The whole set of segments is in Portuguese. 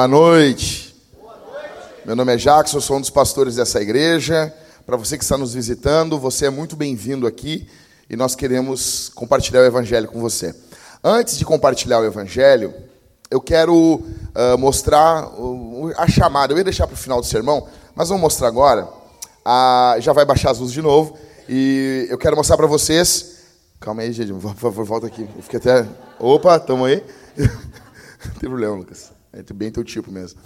Boa noite. Meu nome é Jackson, sou um dos pastores dessa igreja. Para você que está nos visitando, você é muito bem-vindo aqui e nós queremos compartilhar o Evangelho com você. Antes de compartilhar o Evangelho, eu quero uh, mostrar a chamada. Eu ia deixar para o final do sermão, mas vamos mostrar agora. Uh, já vai baixar as luzes de novo. E eu quero mostrar para vocês. Calma aí, gente, por favor, volta aqui. Eu fiquei até. Opa, tamo aí. Não tem problema, Lucas. É bem teu tipo mesmo.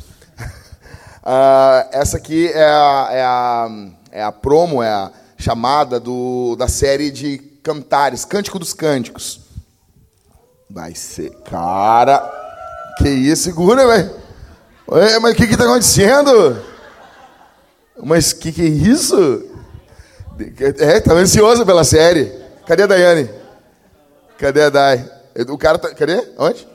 Uh, essa aqui é a, é, a, é a promo, é a chamada do, da série de cantares, Cântico dos Cânticos. Vai ser. Cara, que isso, segura, velho. Mas o que está acontecendo? Mas o que, que é isso? É, tá ansioso pela série. Cadê a Daiane? Cadê a Dai? O cara tá. Cadê? Onde?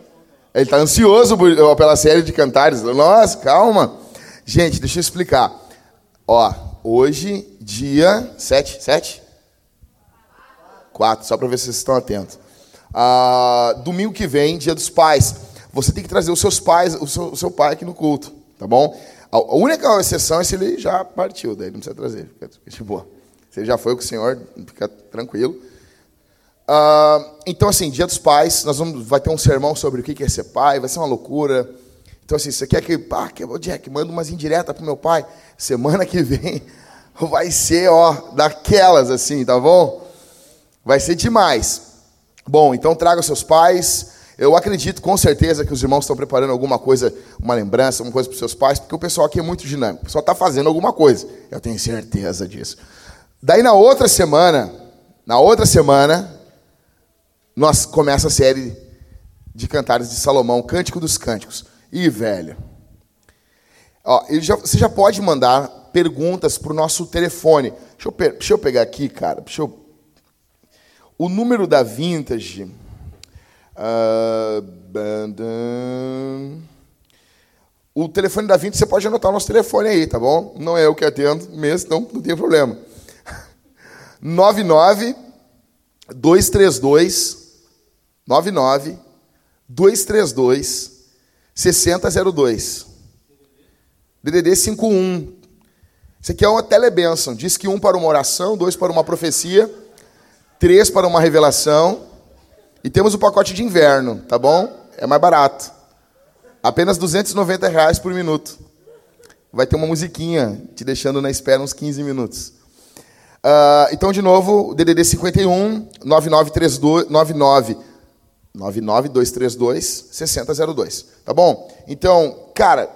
Ele está ansioso pela série de cantares. Nossa, calma. Gente, deixa eu explicar. Ó, hoje, dia 7, 7? 4, só para ver se vocês estão atentos. Ah, domingo que vem, dia dos pais. Você tem que trazer os seus pais, o seu, o seu pai aqui no culto, tá bom? A única exceção é se ele já partiu, daí não precisa trazer, fica de boa. Se ele já foi com o Senhor, fica tranquilo. Uh, então, assim, Dia dos Pais, nós vamos, vai ter um sermão sobre o que é ser pai, vai ser uma loucura. Então, assim, você quer que, ah, que Jack, manda umas indiretas pro meu pai. Semana que vem vai ser, ó, daquelas, assim, tá bom? Vai ser demais. Bom, então traga os seus pais. Eu acredito com certeza que os irmãos estão preparando alguma coisa, uma lembrança, alguma coisa para os seus pais, porque o pessoal aqui é muito dinâmico. O pessoal está fazendo alguma coisa. Eu tenho certeza disso. Daí na outra semana, na outra semana, nós começa a série de cantares de Salomão, Cântico dos Cânticos. E velho, ó, já, você já pode mandar perguntas para o nosso telefone. Deixa eu, deixa eu, pegar aqui, cara. Deixa eu, o número da Vintage. Uh, o telefone da Vintage, você pode anotar o nosso telefone aí, tá bom? Não é eu que atendo mesmo, então não tem problema. 99 232 99 232 6002. DDD 51. Isso aqui é uma telebenção. Diz que um para uma oração, dois para uma profecia, três para uma revelação. E temos o pacote de inverno, tá bom? É mais barato. Apenas 290 reais por minuto. Vai ter uma musiquinha te deixando na espera uns 15 minutos. Uh, então, de novo, DDD 51 9932 99 99232 6002. Tá bom? Então, cara,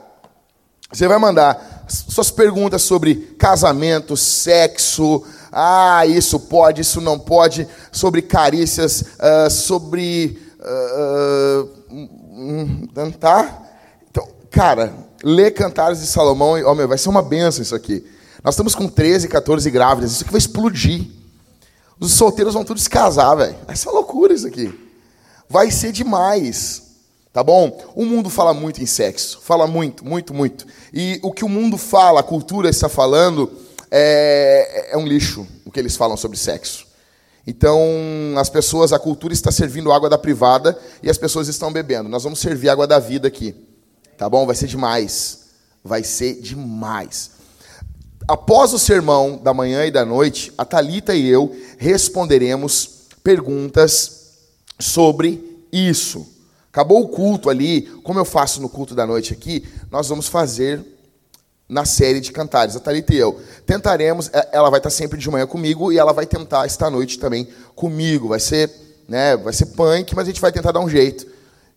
você vai mandar suas perguntas sobre casamento, sexo, ah, isso pode, isso não pode, sobre carícias, uh, sobre. Uh, uh, tá? Então, cara, lê Cantares de Salomão e, oh, meu, vai ser uma benção isso aqui. Nós estamos com 13, 14 grávidas. Isso aqui vai explodir. Os solteiros vão todos se casar, velho. Essa é loucura isso aqui. Vai ser demais. Tá bom? O mundo fala muito em sexo. Fala muito, muito, muito. E o que o mundo fala, a cultura está falando, é, é um lixo o que eles falam sobre sexo. Então, as pessoas, a cultura está servindo água da privada e as pessoas estão bebendo. Nós vamos servir água da vida aqui. Tá bom? Vai ser demais. Vai ser demais após o sermão da manhã e da noite, a Talita e eu responderemos perguntas sobre isso. Acabou o culto ali, como eu faço no culto da noite aqui, nós vamos fazer na série de cantares, a Talita e eu. Tentaremos, é, ela vai estar sempre de manhã comigo e ela vai tentar esta noite também comigo. Vai ser, né, vai ser punk, mas a gente vai tentar dar um jeito.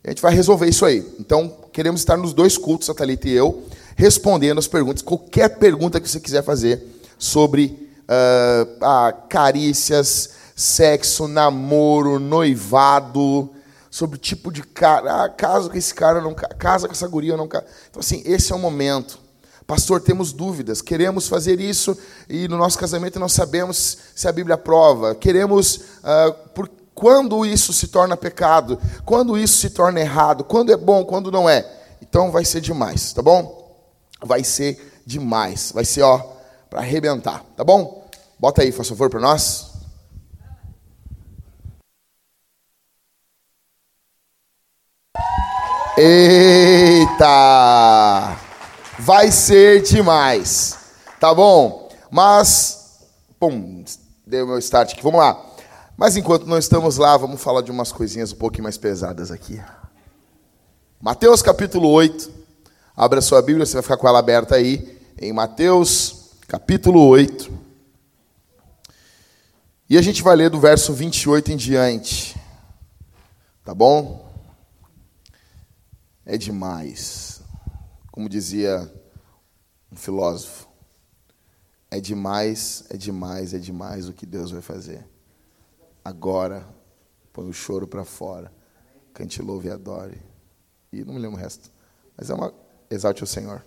A gente vai resolver isso aí. Então, queremos estar nos dois cultos, a Talita e eu respondendo as perguntas, qualquer pergunta que você quiser fazer sobre uh, carícias, sexo, namoro, noivado, sobre o tipo de cara, ah, casa com esse cara, não casa com essa guria, não casa. Então, assim, esse é o momento. Pastor, temos dúvidas, queremos fazer isso e no nosso casamento não sabemos se a Bíblia aprova. Queremos, uh, por, quando isso se torna pecado, quando isso se torna errado, quando é bom, quando não é. Então vai ser demais, tá bom? vai ser demais. Vai ser, ó, para arrebentar, tá bom? Bota aí, faz favor, para nós. Ei! Eita! Vai ser demais. Tá bom? Mas, bom, dei o meu start aqui. Vamos lá. Mas enquanto não estamos lá, vamos falar de umas coisinhas um pouquinho mais pesadas aqui. Mateus capítulo 8. Abra sua Bíblia, você vai ficar com ela aberta aí. Em Mateus capítulo 8. E a gente vai ler do verso 28 em diante. Tá bom? É demais. Como dizia um filósofo, é demais, é demais, é demais o que Deus vai fazer. Agora, põe o choro para fora, cante, louve e adore. E não me lembro o resto. Mas é uma. Exalte o Senhor.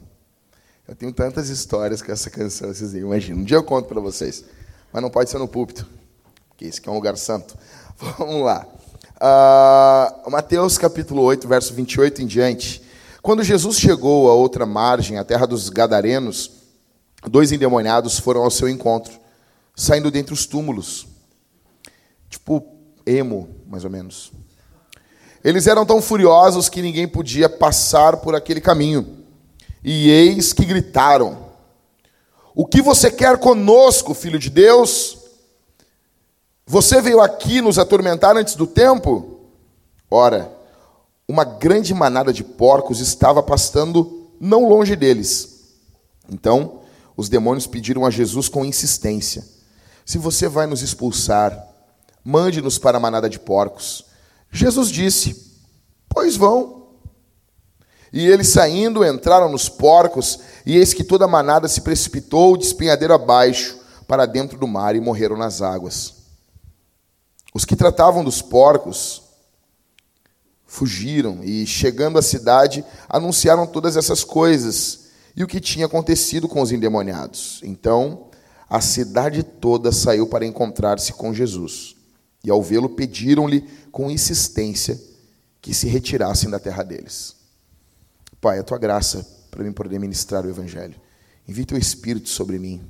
Eu tenho tantas histórias com essa canção, vocês imaginam. Um dia eu conto para vocês. Mas não pode ser no púlpito, porque esse aqui é um lugar santo. Vamos lá. Uh, Mateus capítulo 8, verso 28 em diante. Quando Jesus chegou a outra margem, a terra dos Gadarenos, dois endemoniados foram ao seu encontro, saindo dentre os túmulos. Tipo emo, mais ou menos. Eles eram tão furiosos que ninguém podia passar por aquele caminho. E eis que gritaram: O que você quer conosco, filho de Deus? Você veio aqui nos atormentar antes do tempo? Ora, uma grande manada de porcos estava pastando não longe deles. Então, os demônios pediram a Jesus com insistência: Se você vai nos expulsar, mande-nos para a manada de porcos. Jesus disse: Pois vão. E eles saindo entraram nos porcos, e eis que toda a manada se precipitou de espinhadeiro abaixo para dentro do mar e morreram nas águas. Os que tratavam dos porcos fugiram e, chegando à cidade, anunciaram todas essas coisas e o que tinha acontecido com os endemoniados. Então, a cidade toda saiu para encontrar-se com Jesus. E ao vê-lo, pediram-lhe com insistência que se retirassem da terra deles. Pai, a tua graça para mim poder ministrar o Evangelho. Envie teu Espírito sobre mim.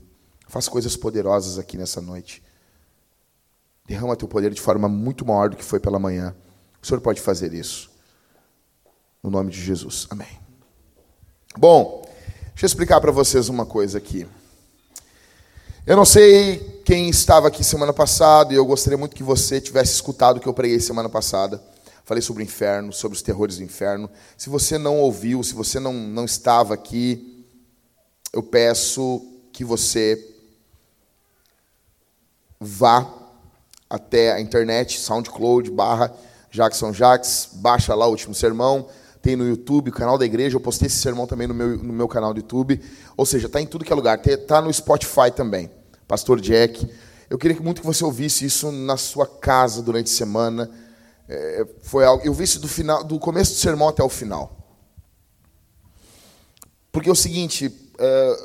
Faça coisas poderosas aqui nessa noite. Derrama teu poder de forma muito maior do que foi pela manhã. O Senhor pode fazer isso. No nome de Jesus. Amém. Bom, deixa eu explicar para vocês uma coisa aqui. Eu não sei quem estava aqui semana passada, e eu gostaria muito que você tivesse escutado o que eu preguei semana passada. Falei sobre o inferno, sobre os terrores do inferno. Se você não ouviu, se você não, não estava aqui, eu peço que você vá até a internet, SoundCloud, barra Jackson Jax, baixa lá o último sermão, tem no YouTube, o canal da igreja, eu postei esse sermão também no meu, no meu canal do YouTube, ou seja, está em tudo que é lugar, está no Spotify também, Pastor Jack. Eu queria muito que você ouvisse isso na sua casa durante a semana. É, foi algo, eu vi isso do, final, do começo do sermão até o final. Porque é o seguinte, é,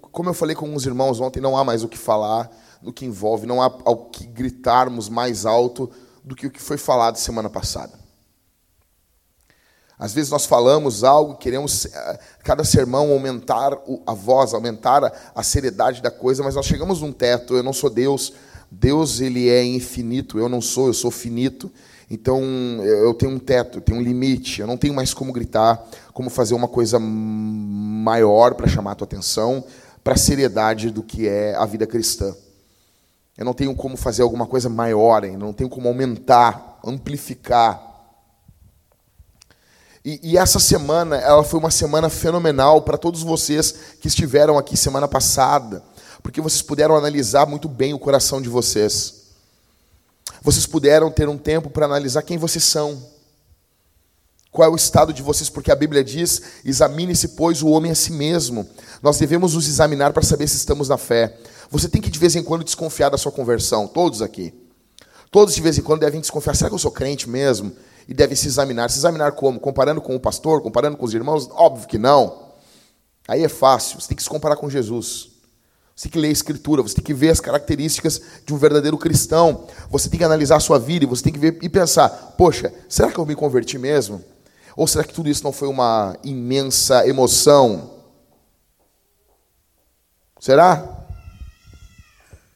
como eu falei com uns irmãos ontem, não há mais o que falar no que envolve, não há ao que gritarmos mais alto do que o que foi falado semana passada. Às vezes nós falamos algo, queremos eh, cada sermão aumentar a voz, aumentar a seriedade da coisa, mas nós chegamos num teto. Eu não sou Deus, Deus ele é infinito, eu não sou, eu sou finito. Então eu tenho um teto, eu tenho um limite. Eu não tenho mais como gritar, como fazer uma coisa maior para chamar a tua atenção, para a seriedade do que é a vida cristã. Eu não tenho como fazer alguma coisa maior, hein? não tenho como aumentar, amplificar. E, e, essa semana, ela foi uma semana fenomenal para todos vocês que estiveram aqui semana passada, porque vocês puderam analisar muito bem o coração de vocês. Vocês puderam ter um tempo para analisar quem vocês são. Qual é o estado de vocês? Porque a Bíblia diz: examine-se, pois, o homem a si mesmo. Nós devemos nos examinar para saber se estamos na fé. Você tem que de vez em quando desconfiar da sua conversão, todos aqui. Todos de vez em quando devem desconfiar. Será que eu sou crente mesmo? E devem se examinar. Se examinar como? Comparando com o pastor? Comparando com os irmãos? Óbvio que não. Aí é fácil. Você tem que se comparar com Jesus. Você tem que ler a Escritura, você tem que ver as características de um verdadeiro cristão. Você tem que analisar a sua vida e você tem que ver e pensar: poxa, será que eu me converti mesmo? Ou será que tudo isso não foi uma imensa emoção? Será?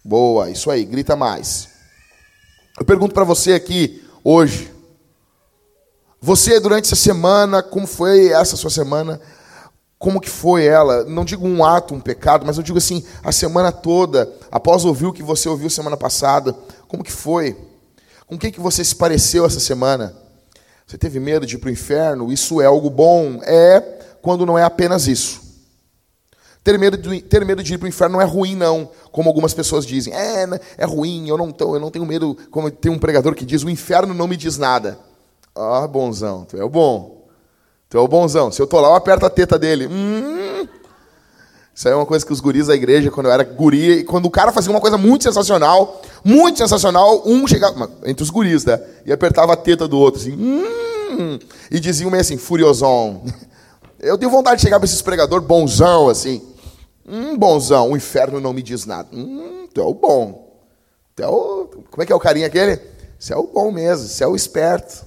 Boa, isso aí, grita mais. Eu pergunto para você aqui hoje: Você, durante essa semana, como foi essa sua semana? Como que foi ela? Não digo um ato, um pecado, mas eu digo assim, a semana toda, após ouvir o que você ouviu semana passada, como que foi? Com quem que você se pareceu essa semana? Você teve medo de ir para o inferno? Isso é algo bom? É quando não é apenas isso. Ter medo, de, ter medo de ir para o inferno não é ruim, não, como algumas pessoas dizem. É, né, é ruim, eu não, tô, eu não tenho medo, como tem um pregador que diz, o inferno não me diz nada. Ah, bonzão, tu é o bom. Tu é o bonzão. Se eu tô lá, eu aperto a teta dele. Hum. Isso aí é uma coisa que os guris da igreja, quando eu era guria, e quando o cara fazia uma coisa muito sensacional, muito sensacional, um chegava, entre os guris, né? E apertava a teta do outro, assim, hum, e diziam meio assim, furiosão. Eu tenho vontade de chegar para esses pregador bonzão, assim. Hum, bonzão, o inferno não me diz nada. Hum, tu é o bom. Tu é o... Como é que é o carinha aquele? Você é o bom mesmo, você é o esperto.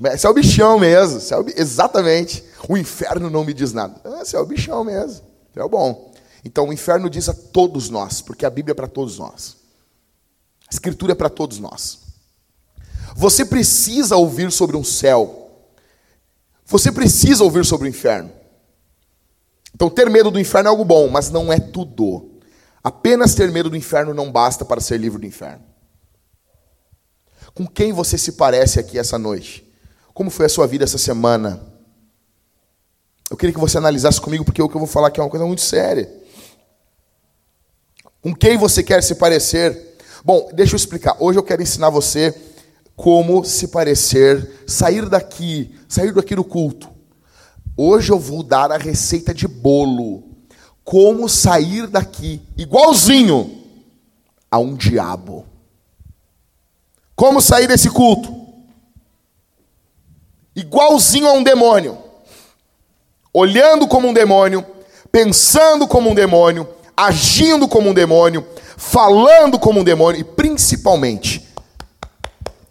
Você é o bichão mesmo. É o... Exatamente. O inferno não me diz nada. Você é o bichão mesmo. Você é o bom. Então o inferno diz a todos nós, porque a Bíblia é para todos nós. A Escritura é para todos nós. Você precisa ouvir sobre um céu. Você precisa ouvir sobre o inferno. Então, ter medo do inferno é algo bom, mas não é tudo. Apenas ter medo do inferno não basta para ser livre do inferno. Com quem você se parece aqui essa noite? Como foi a sua vida essa semana? Eu queria que você analisasse comigo, porque o que eu vou falar aqui é uma coisa muito séria. Com quem você quer se parecer? Bom, deixa eu explicar. Hoje eu quero ensinar você como se parecer, sair daqui, sair daqui do culto. Hoje eu vou dar a receita de bolo. Como sair daqui igualzinho a um diabo. Como sair desse culto igualzinho a um demônio, olhando como um demônio, pensando como um demônio, agindo como um demônio, falando como um demônio e principalmente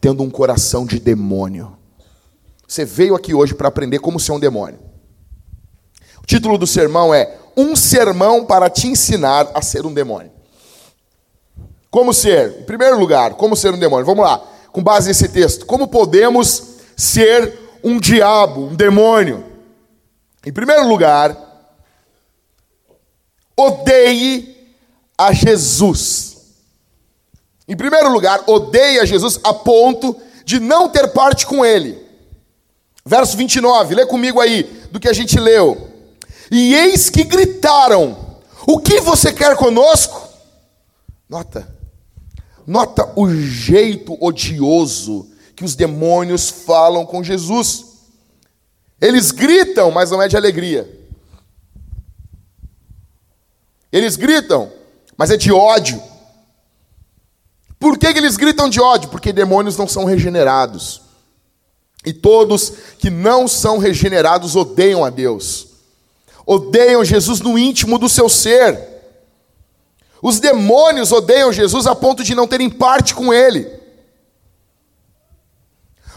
tendo um coração de demônio. Você veio aqui hoje para aprender como ser um demônio. O título do sermão é Um sermão para te ensinar a ser um demônio. Como ser? Em primeiro lugar, como ser um demônio? Vamos lá, com base nesse texto. Como podemos ser um diabo, um demônio. Em primeiro lugar, odeie a Jesus. Em primeiro lugar, odeie a Jesus a ponto de não ter parte com ele. Verso 29, lê comigo aí do que a gente leu. E eis que gritaram: O que você quer conosco? Nota, nota o jeito odioso que os demônios falam com Jesus. Eles gritam, mas não é de alegria. Eles gritam, mas é de ódio. Por que, que eles gritam de ódio? Porque demônios não são regenerados. E todos que não são regenerados odeiam a Deus. Odeiam Jesus no íntimo do seu ser. Os demônios odeiam Jesus a ponto de não terem parte com ele.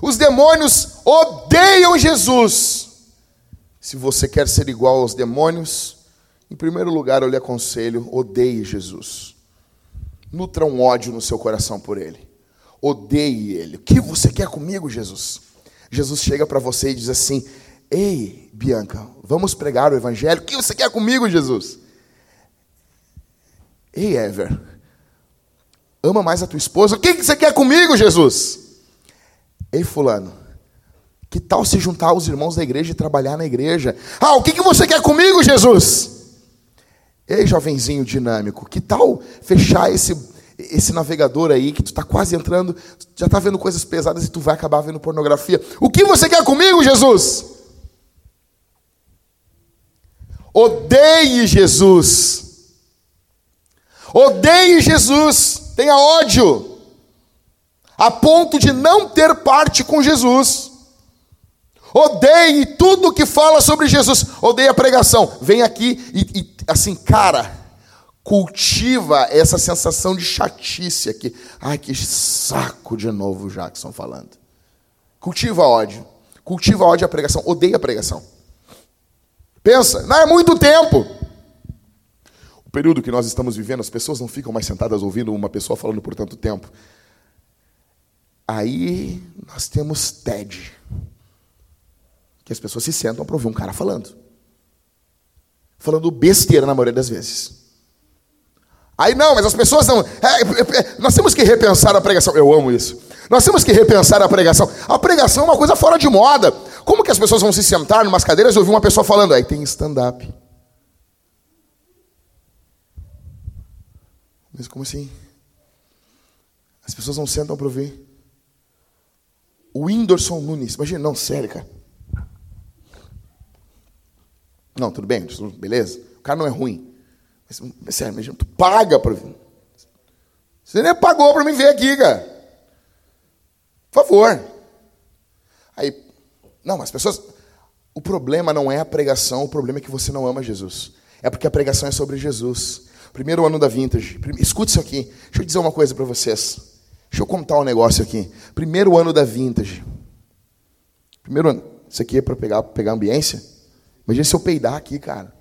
Os demônios odeiam Jesus. Se você quer ser igual aos demônios, em primeiro lugar eu lhe aconselho: odeie Jesus. Nutra um ódio no seu coração por ele. Odeie ele. O que você quer comigo, Jesus? Jesus chega para você e diz assim: Ei, Bianca, vamos pregar o evangelho. O que você quer comigo, Jesus? Ei, Ever, ama mais a tua esposa. O que você quer comigo, Jesus? Ei, fulano, que tal se juntar aos irmãos da igreja e trabalhar na igreja? Ah, o que, você quer comigo, Jesus? Ei, jovenzinho dinâmico, que tal fechar esse, esse navegador aí que tu está quase entrando, já está vendo coisas pesadas e tu vai acabar vendo pornografia? O que você quer comigo, Jesus? Odeie Jesus. Odeie Jesus. Tenha ódio a ponto de não ter parte com Jesus. Odeie tudo que fala sobre Jesus. Odeie a pregação. Vem aqui e, e, assim, cara, cultiva essa sensação de chatice aqui. Ai, que saco de novo o Jackson falando. Cultiva ódio. Cultiva ódio à pregação. Odeia a pregação. Pensa, não é muito tempo. O período que nós estamos vivendo, as pessoas não ficam mais sentadas ouvindo uma pessoa falando por tanto tempo. Aí nós temos TED. Que as pessoas se sentam para ouvir um cara falando. Falando besteira na maioria das vezes. Aí não, mas as pessoas não. É, é, é, nós temos que repensar a pregação. Eu amo isso. Nós temos que repensar a pregação. A pregação é uma coisa fora de moda. Como que as pessoas vão se sentar em umas cadeiras e ouvir uma pessoa falando? Aí tem stand-up. Mas como assim? As pessoas não sentam para ouvir. O Whindersson Nunes. Imagina, não, sério, cara. Não, tudo bem, beleza. O cara não é ruim. Mas, mas sério, imagina, tu paga para ouvir. Você nem pagou para me ver aqui, cara. Por favor. Aí, não, mas as pessoas. O problema não é a pregação, o problema é que você não ama Jesus. É porque a pregação é sobre Jesus. Primeiro ano da Vintage. Escute isso aqui. Deixa eu dizer uma coisa para vocês. Deixa eu contar um negócio aqui. Primeiro ano da Vintage. Primeiro ano. Isso aqui é para pegar, pegar ambiência? Imagina se eu peidar aqui, cara.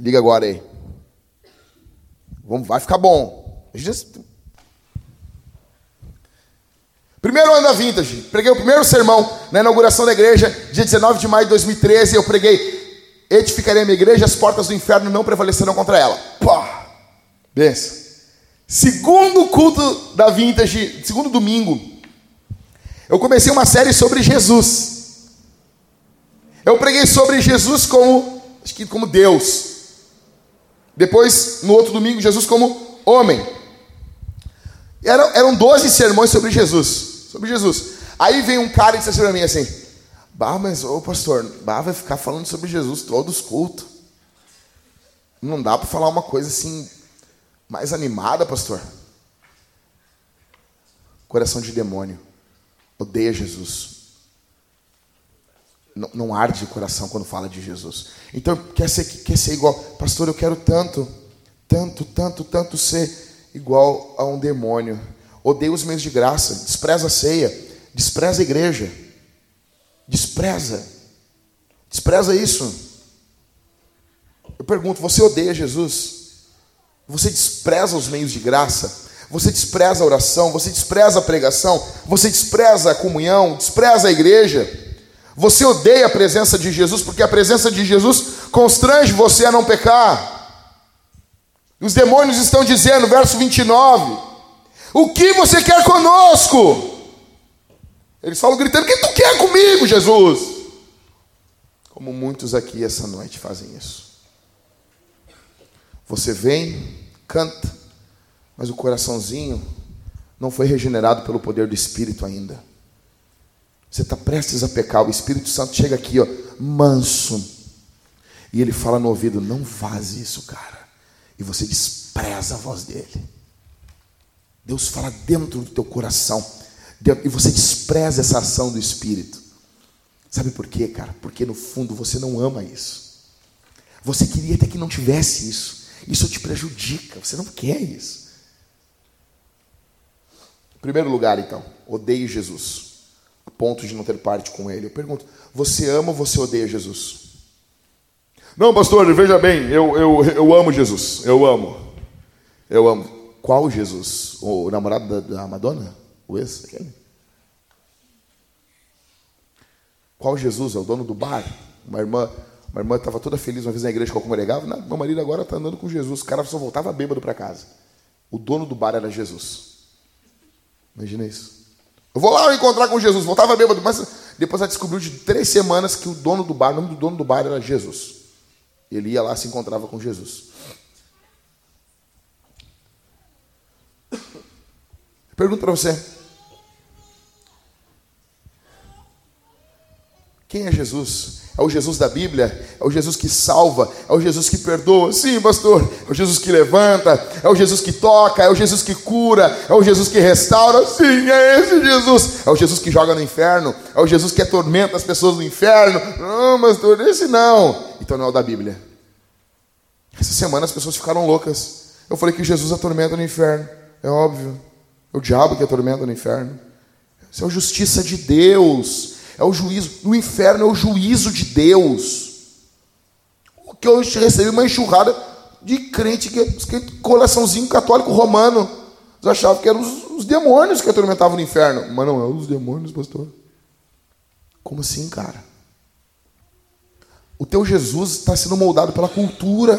Liga agora aí. Vamos, vai ficar bom. Primeiro ano da Vintage. Preguei o primeiro sermão na inauguração da igreja, dia 19 de maio de 2013. Eu preguei edificarei a minha igreja, as portas do inferno não prevalecerão contra ela. Pá! Benção. Segundo culto da Vintage, segundo domingo, eu comecei uma série sobre Jesus. Eu preguei sobre Jesus como, acho que como Deus. Depois, no outro domingo, Jesus como homem. Eram, eram 12 sermões sobre Jesus. Sobre Jesus. Aí vem um cara e disse assim para mim assim: Bah, mas, ô pastor, bah, vai ficar falando sobre Jesus todos os cultos. Não dá para falar uma coisa assim, mais animada, pastor. Coração de demônio. Odeia Jesus. Não, não arde o coração quando fala de Jesus. Então, quer ser, quer ser igual. Pastor, eu quero tanto, tanto, tanto, tanto ser igual a um demônio. Odeia os meios de graça. Despreza a ceia. Despreza a igreja Despreza. Despreza isso. Eu pergunto: você odeia Jesus? Você despreza os meios de graça? Você despreza a oração? Você despreza a pregação? Você despreza a comunhão? Despreza a igreja? Você odeia a presença de Jesus porque a presença de Jesus constrange você a não pecar. Os demônios estão dizendo, verso 29, o que você quer conosco? Eles falam gritando: O que tu quer comigo, Jesus? Como muitos aqui essa noite fazem isso. Você vem, canta, mas o coraçãozinho não foi regenerado pelo poder do Espírito ainda. Você está prestes a pecar, o Espírito Santo chega aqui, ó, manso, e ele fala no ouvido: Não faz isso, cara. E você despreza a voz dele. Deus fala dentro do teu coração e você despreza essa ação do Espírito. Sabe por quê, cara? Porque no fundo você não ama isso. Você queria até que não tivesse isso. Isso te prejudica. Você não quer isso. Em primeiro lugar, então, odeie Jesus. A ponto de não ter parte com ele. Eu pergunto: você ama ou você odeia Jesus? Não, pastor, veja bem, eu, eu, eu amo Jesus. Eu amo. Eu amo. Qual Jesus? O namorado da, da Madonna? O ex? Aquele? Qual Jesus? É o dono do bar? Uma irmã uma irmã estava toda feliz uma vez na igreja que eu congregava. Não, meu marido agora está andando com Jesus. O cara só voltava bêbado para casa. O dono do bar era Jesus. Imagina isso. Eu vou lá encontrar com Jesus. Voltava bêbado, mas depois ela descobriu de três semanas que o dono do bar, o nome do dono do bar era Jesus. Ele ia lá se encontrava com Jesus. Pergunto para você. Quem é Jesus? É o Jesus da Bíblia? É o Jesus que salva? É o Jesus que perdoa? Sim, pastor. É o Jesus que levanta? É o Jesus que toca? É o Jesus que cura? É o Jesus que restaura? Sim, é esse Jesus. É o Jesus que joga no inferno? É o Jesus que atormenta as pessoas no inferno? Não, pastor, esse não. Então não é o da Bíblia. Essa semana as pessoas ficaram loucas. Eu falei que Jesus atormenta no inferno. É óbvio. É o diabo que atormenta no inferno. Isso é a justiça de Deus é o juízo. No inferno é o juízo de Deus. O que eu recebi uma enxurrada de crente, que, coraçãozinho católico romano. Eles achavam que eram os, os demônios que atormentavam no inferno. Mas não é os demônios, pastor. Como assim, cara? O teu Jesus está sendo moldado pela cultura.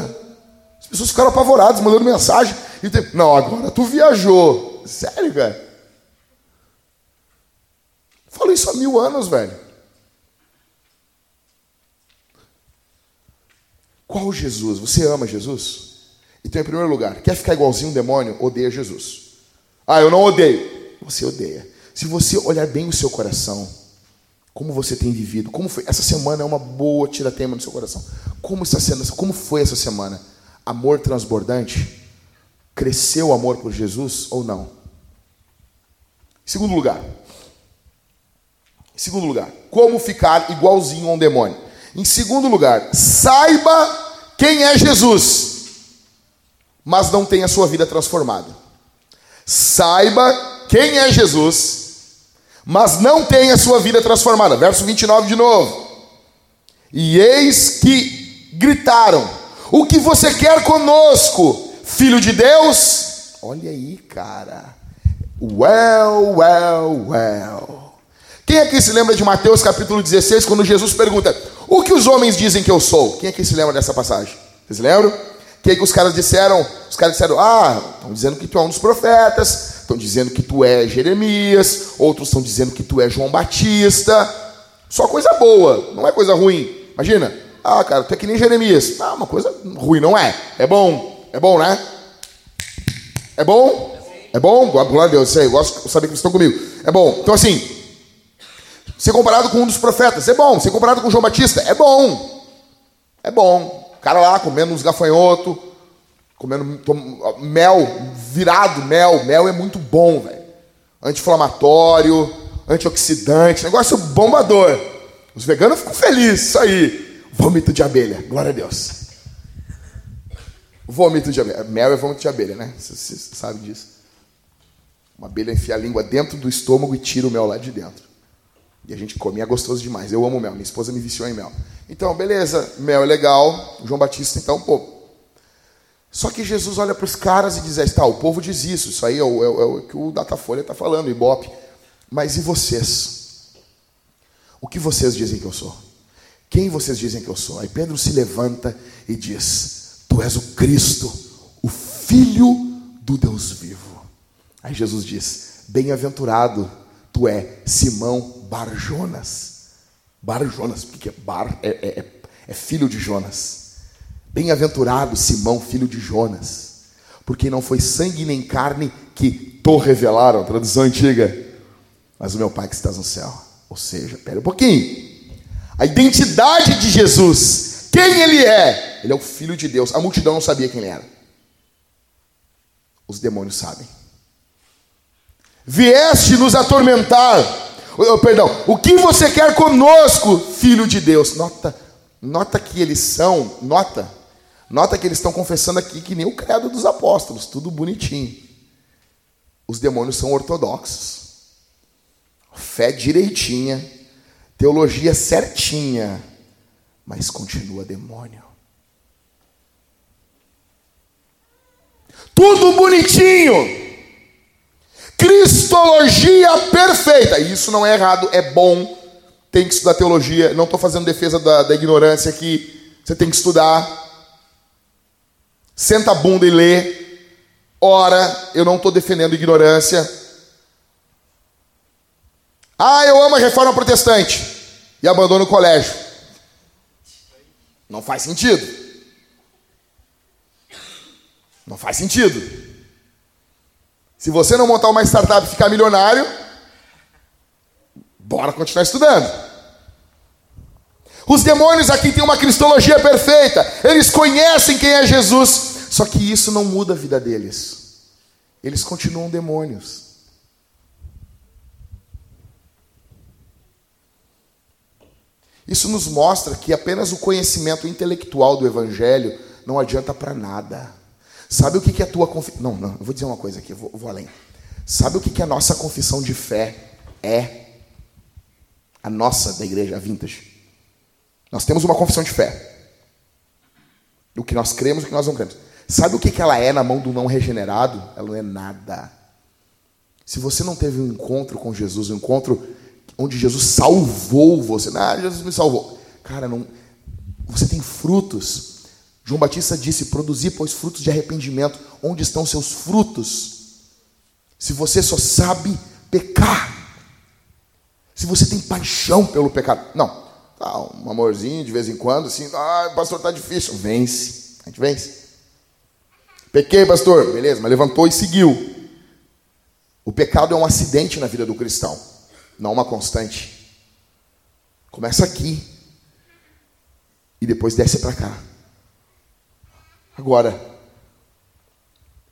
As pessoas ficaram apavoradas, mandando mensagem. E tem... Não, agora tu viajou. Sério, cara? Isso há mil anos, velho. Qual Jesus? Você ama Jesus? Então, em primeiro lugar, quer ficar igualzinho um demônio? Odeia Jesus. Ah, eu não odeio. Você odeia. Se você olhar bem o seu coração, como você tem vivido, como foi? Essa semana é uma boa tira-tema no seu coração. Como está sendo? Como foi essa semana? Amor transbordante? Cresceu o amor por Jesus ou não? Segundo lugar. Segundo lugar, como ficar igualzinho a um demônio? Em segundo lugar, saiba quem é Jesus mas não tem a sua vida transformada. Saiba quem é Jesus, mas não tem a sua vida transformada. Verso 29 de novo. E eis que gritaram: O que você quer conosco, filho de Deus? Olha aí, cara. Well, well, well. Quem aqui se lembra de Mateus capítulo 16, quando Jesus pergunta: O que os homens dizem que eu sou? Quem aqui se lembra dessa passagem? Vocês lembram? O que, que os caras disseram? Os caras disseram: Ah, estão dizendo que tu é um dos profetas, estão dizendo que tu é Jeremias, outros estão dizendo que tu é João Batista. Só coisa boa, não é coisa ruim. Imagina, ah, cara, tu é que nem Jeremias. Ah, uma coisa ruim, não é? É bom, é bom, né? É bom? É bom? Glória a Deus, sei, eu gosto de saber que vocês estão comigo. É bom. Então, assim, ser comparado com um dos profetas é bom. Ser comparado com João Batista é bom. É bom cara lá comendo uns gafanhotos, comendo mel, virado mel. Mel é muito bom, velho. Anti-inflamatório, antioxidante, negócio bombador. Os veganos ficam felizes, isso aí. Vômito de abelha, glória a Deus. Vômito de abelha. Mel é vômito de abelha, né? Você sabe disso. Uma abelha enfia a língua dentro do estômago e tira o mel lá de dentro. E a gente comia gostoso demais. Eu amo mel. Minha esposa me viciou em mel. Então, beleza, mel é legal. João Batista, então, pô. Só que Jesus olha para os caras e diz: tá, o povo diz isso. Isso aí é o, é o, é o que o Datafolha está falando, o Ibope. Mas e vocês? O que vocês dizem que eu sou? Quem vocês dizem que eu sou? Aí Pedro se levanta e diz: Tu és o Cristo, o Filho do Deus vivo. Aí Jesus diz: Bem-aventurado tu é Simão Bar Jonas. Bar Jonas, porque Bar é, é, é, é filho de Jonas. Bem-aventurado Simão, filho de Jonas, porque não foi sangue nem carne que to revelaram, tradução antiga, mas o meu Pai que estás no céu. Ou seja, pera um pouquinho. A identidade de Jesus, quem ele é? Ele é o filho de Deus. A multidão não sabia quem ele era. Os demônios sabem. Vieste nos atormentar Perdão, o que você quer conosco, filho de Deus? Nota, nota que eles são, nota, nota que eles estão confessando aqui que nem o credo dos apóstolos, tudo bonitinho. Os demônios são ortodoxos. Fé direitinha, teologia certinha, mas continua demônio. Tudo bonitinho Cristologia perfeita. Isso não é errado, é bom. Tem que estudar teologia. Não estou fazendo defesa da, da ignorância aqui. Você tem que estudar. Senta a bunda e lê. Ora, eu não estou defendendo ignorância. Ah, eu amo a reforma protestante. E abandono o colégio. Não faz sentido. Não faz sentido. Se você não montar uma startup e ficar milionário, bora continuar estudando. Os demônios aqui têm uma cristologia perfeita. Eles conhecem quem é Jesus. Só que isso não muda a vida deles. Eles continuam demônios. Isso nos mostra que apenas o conhecimento intelectual do Evangelho não adianta para nada. Sabe o que, é a tua confissão? Não, não, eu vou dizer uma coisa aqui, eu vou, eu vou além. Sabe o que, que a nossa confissão de fé é? A nossa da igreja, a vintage. Nós temos uma confissão de fé. O que nós cremos e o que nós não cremos. Sabe o que, ela é na mão do não regenerado? Ela não é nada. Se você não teve um encontro com Jesus, um encontro onde Jesus salvou você. Não, Jesus me salvou. Cara, não, você tem frutos. João Batista disse: produzir, pois, frutos de arrependimento. Onde estão seus frutos? Se você só sabe pecar, se você tem paixão pelo pecado, não, tá, um amorzinho de vez em quando, assim, ah, pastor, tá difícil, vence, a gente vence. Pequei, pastor, beleza, mas levantou e seguiu. O pecado é um acidente na vida do cristão, não uma constante. Começa aqui e depois desce para cá. Agora,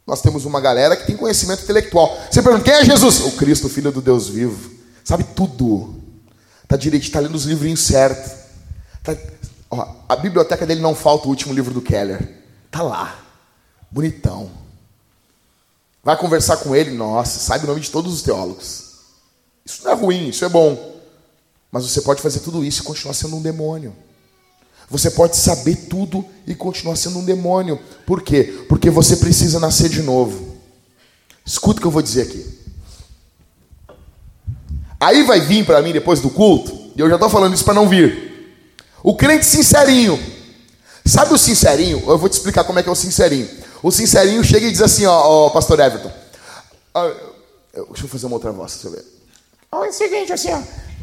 nós temos uma galera que tem conhecimento intelectual. Você pergunta, quem é Jesus? O Cristo, filho do Deus vivo. Sabe tudo. Está direito, está lendo os livrinhos certos. Tá, a biblioteca dele não falta o último livro do Keller. Está lá. Bonitão. Vai conversar com ele, nossa, sabe o nome de todos os teólogos. Isso não é ruim, isso é bom. Mas você pode fazer tudo isso e continuar sendo um demônio. Você pode saber tudo e continuar sendo um demônio. Por quê? Porque você precisa nascer de novo. Escuta o que eu vou dizer aqui. Aí vai vir para mim depois do culto, e eu já estou falando isso para não vir. O crente sincerinho. Sabe o sincerinho? Eu vou te explicar como é que é o sincerinho. O sincerinho chega e diz assim, ó, ó pastor Everton. Ó, deixa eu fazer uma outra voz, deixa eu ver. É o seguinte, assim, ó,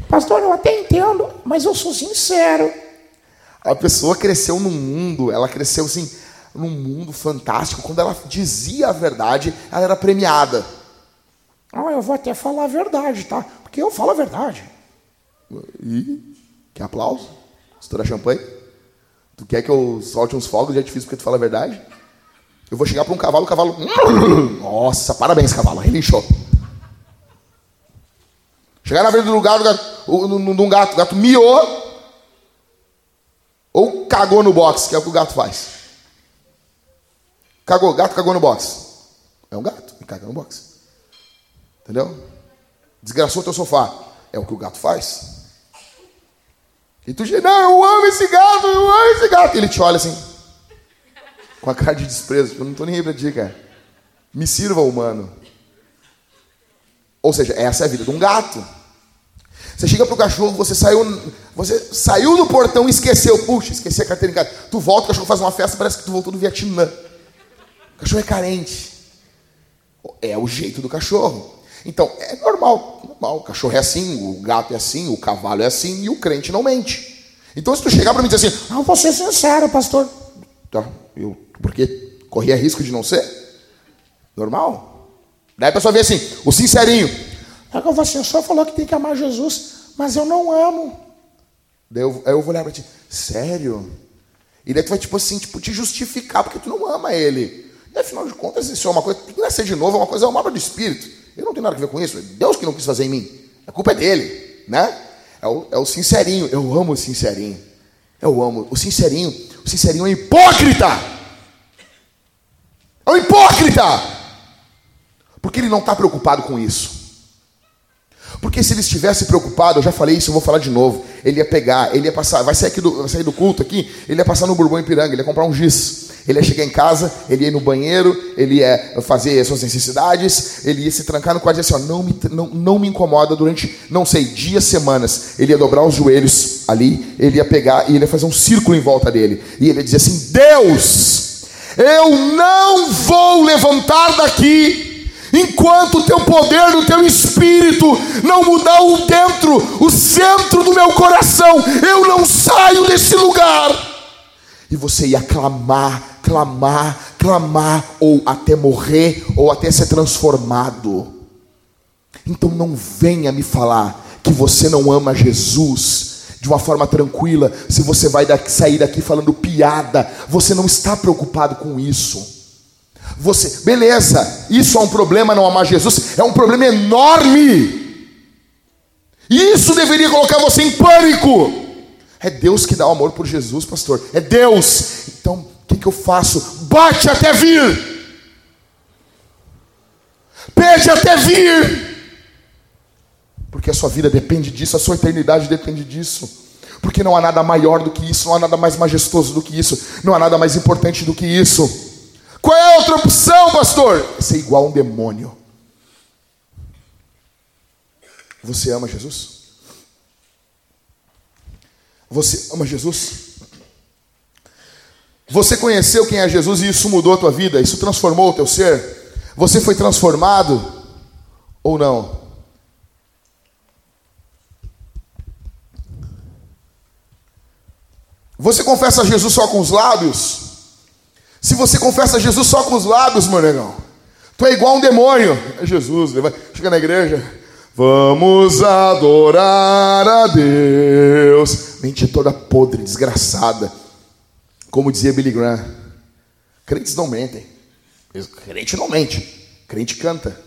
pastor, eu até entendo, mas eu sou sincero. A pessoa cresceu num mundo, ela cresceu assim, num mundo fantástico. Quando ela dizia a verdade, ela era premiada. Ah, eu vou até falar a verdade, tá? Porque eu falo a verdade. E? Quer aplauso? Estourar champanhe? Tu quer que eu solte uns fogos de artifício porque tu fala a verdade? Eu vou chegar para um cavalo, o cavalo. Nossa, parabéns, cavalo, relinchou. Chegar na frente do lugar de um gato, o gato miou. Ou cagou no box, que é o que o gato faz. Cagou, gato cagou no box. É um gato, e caga no box. Entendeu? Desgraçou teu sofá. É o que o gato faz. E tu diz, não, eu amo esse gato, eu amo esse gato. E ele te olha assim, com a cara de desprezo. Eu não estou nem aí para ti, cara. Me sirva, humano. Ou seja, essa é a vida de um gato. Você chega pro cachorro, você saiu, você saiu do portão e esqueceu. Puxa, esqueci a carteira em casa. Tu volta, o cachorro faz uma festa, parece que tu voltou do Vietnã. O cachorro é carente. É o jeito do cachorro. Então, é normal, normal. O cachorro é assim, o gato é assim, o cavalo é assim e o crente não mente. Então, se tu chegar para mim e dizer assim, ah, vou ser sincero, pastor. Tá, eu, porque corria risco de não ser? Normal. Daí a pessoa vê assim, o sincerinho. É que eu vou assim, o senhor falou que tem que amar Jesus, mas eu não amo. Daí eu, aí eu vou olhar para ti, sério? E daí tu vai, tipo assim, tipo, te justificar porque tu não ama ele. E afinal de contas, isso é uma coisa, tu nascer de novo é uma coisa, é uma obra do Espírito. Eu não tenho nada a ver com isso. É Deus que não quis fazer em mim. A culpa é dele, né? É o, é o sincerinho. Eu amo o sincerinho. Eu amo. O sincerinho. O sincerinho é hipócrita. É um hipócrita. Porque ele não está preocupado com isso. Porque se ele estivesse preocupado, eu já falei isso, eu vou falar de novo. Ele ia pegar, ele ia passar, vai sair, aqui do, vai sair do culto aqui, ele ia passar no Bourbon Ipiranga, ele ia comprar um giz. Ele ia chegar em casa, ele ia ir no banheiro, ele ia fazer as suas necessidades, ele ia se trancar no quarto e dizer assim: ó, não, me, não, não me incomoda durante, não sei, dias, semanas. Ele ia dobrar os joelhos ali, ele ia pegar e ele ia fazer um círculo em volta dele. E ele ia dizer assim: Deus, eu não vou levantar daqui enquanto o teu poder, o teu espírito não mudar o dentro, o centro do meu coração, eu não saio desse lugar. E você ia clamar clamar, clamar, ou até morrer, ou até ser transformado. Então não venha me falar que você não ama Jesus de uma forma tranquila, se você vai daqui, sair daqui falando piada, você não está preocupado com isso. Você, beleza, isso é um problema não amar Jesus, é um problema enorme. Isso deveria colocar você em pânico. É Deus que dá o amor por Jesus, pastor. É Deus. Então que, que eu faço? Bate até vir. Pede até vir. Porque a sua vida depende disso, a sua eternidade depende disso. Porque não há nada maior do que isso, não há nada mais majestoso do que isso, não há nada mais importante do que isso. Qual é a outra opção, pastor? É ser igual a um demônio. Você ama Jesus? Você ama Jesus? Você conheceu quem é Jesus e isso mudou a tua vida? Isso transformou o teu ser? Você foi transformado ou não? Você confessa Jesus só com os lábios? Se você confessa Jesus só com os lábios, meu negão, tu é igual um demônio. É Jesus, vai, chega na igreja. Vamos adorar a Deus. Mente toda podre, desgraçada. Como dizia Billy Graham. Crentes não mentem. Crente não mente. Crente canta.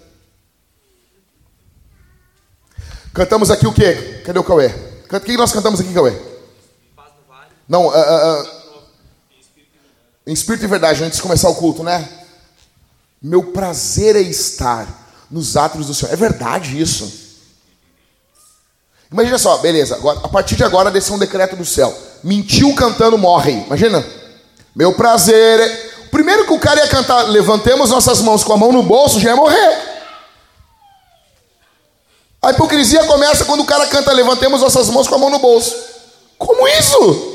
Cantamos aqui o quê? Cadê o Cauê? O que nós cantamos aqui, Cauê? Não, uh, uh, em espírito e verdade, antes de começar o culto, né? Meu prazer é estar nos átrios do Senhor. É verdade isso. Imagina só, beleza. Agora, a partir de agora, desceu um decreto do céu. Mentiu cantando, morre. Imagina. Meu prazer é. Primeiro que o cara ia cantar, levantemos nossas mãos com a mão no bolso, já ia morrer. A hipocrisia começa quando o cara canta, levantemos nossas mãos com a mão no bolso. Como isso?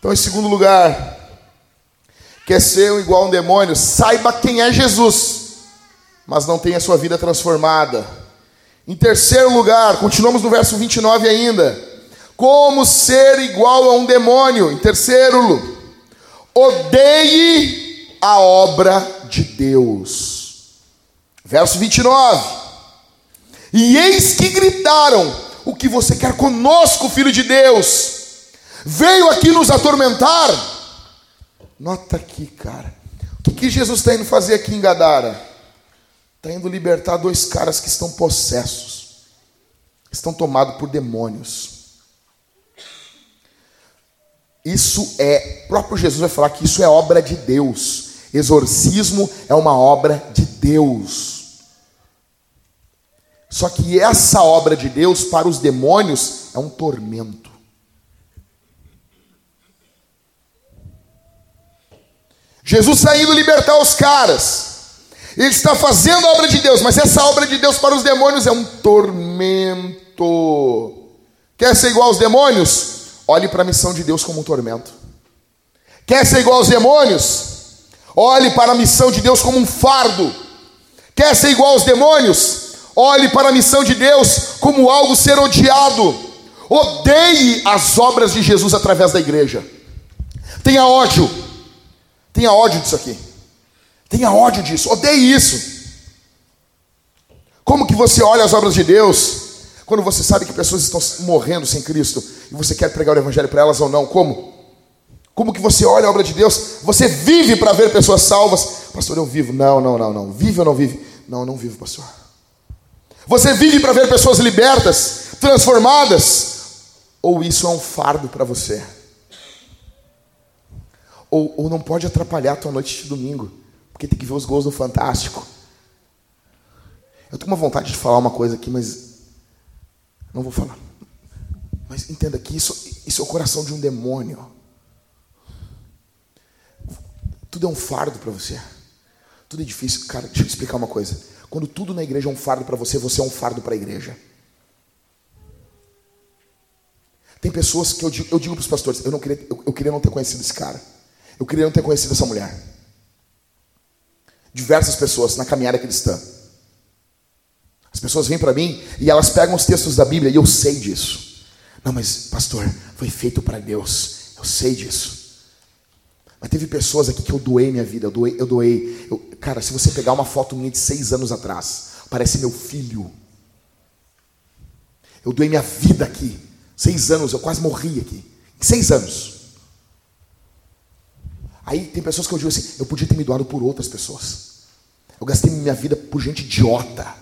Então, em segundo lugar, quer ser igual a um demônio, saiba quem é Jesus, mas não tenha sua vida transformada. Em terceiro lugar, continuamos no verso 29 ainda. Como ser igual a um demônio? Em terceiro, odeie a obra de Deus. Verso 29. E eis que gritaram: O que você quer conosco, filho de Deus? Veio aqui nos atormentar. Nota aqui, cara. O que, que Jesus está indo fazer aqui em Gadara? Está indo libertar dois caras que estão possessos, estão tomados por demônios. Isso é, próprio Jesus vai falar que isso é obra de Deus. Exorcismo é uma obra de Deus. Só que essa obra de Deus para os demônios é um tormento. Jesus está indo libertar os caras. Ele está fazendo a obra de Deus, mas essa obra de Deus para os demônios é um tormento. Quer ser igual aos demônios? Olhe para a missão de Deus como um tormento. Quer ser igual aos demônios? Olhe para a missão de Deus como um fardo. Quer ser igual aos demônios? Olhe para a missão de Deus como algo ser odiado. Odeie as obras de Jesus através da igreja. Tenha ódio Tenha ódio disso aqui. Tenha ódio disso. Odeie isso. Como que você olha as obras de Deus quando você sabe que pessoas estão morrendo sem Cristo e você quer pregar o evangelho para elas ou não? Como? Como que você olha a obra de Deus? Você vive para ver pessoas salvas? Pastor, eu vivo. Não, não, não, não. Vive ou não vive? Não, não vivo, pastor. Você vive para ver pessoas libertas, transformadas? Ou isso é um fardo para você? Ou, ou não pode atrapalhar a tua noite de domingo, porque tem que ver os gols do Fantástico. Eu tenho uma vontade de falar uma coisa aqui, mas não vou falar. Mas entenda que isso, isso é o coração de um demônio. Tudo é um fardo para você. Tudo é difícil. Cara, deixa eu te explicar uma coisa. Quando tudo na igreja é um fardo para você, você é um fardo para a igreja. Tem pessoas que eu digo, eu digo para os pastores, eu, não queria, eu, eu queria não ter conhecido esse cara. Eu queria não ter conhecido essa mulher. Diversas pessoas na caminhada cristã. As pessoas vêm para mim e elas pegam os textos da Bíblia e eu sei disso. Não, mas pastor, foi feito para Deus. Eu sei disso. Mas teve pessoas aqui que eu doei minha vida, eu doei, eu doei. Eu, cara, se você pegar uma foto minha de seis anos atrás, parece meu filho. Eu doei minha vida aqui. Seis anos, eu quase morri aqui. Seis anos. Aí tem pessoas que eu digo assim, eu podia ter me doado por outras pessoas. Eu gastei minha vida por gente idiota,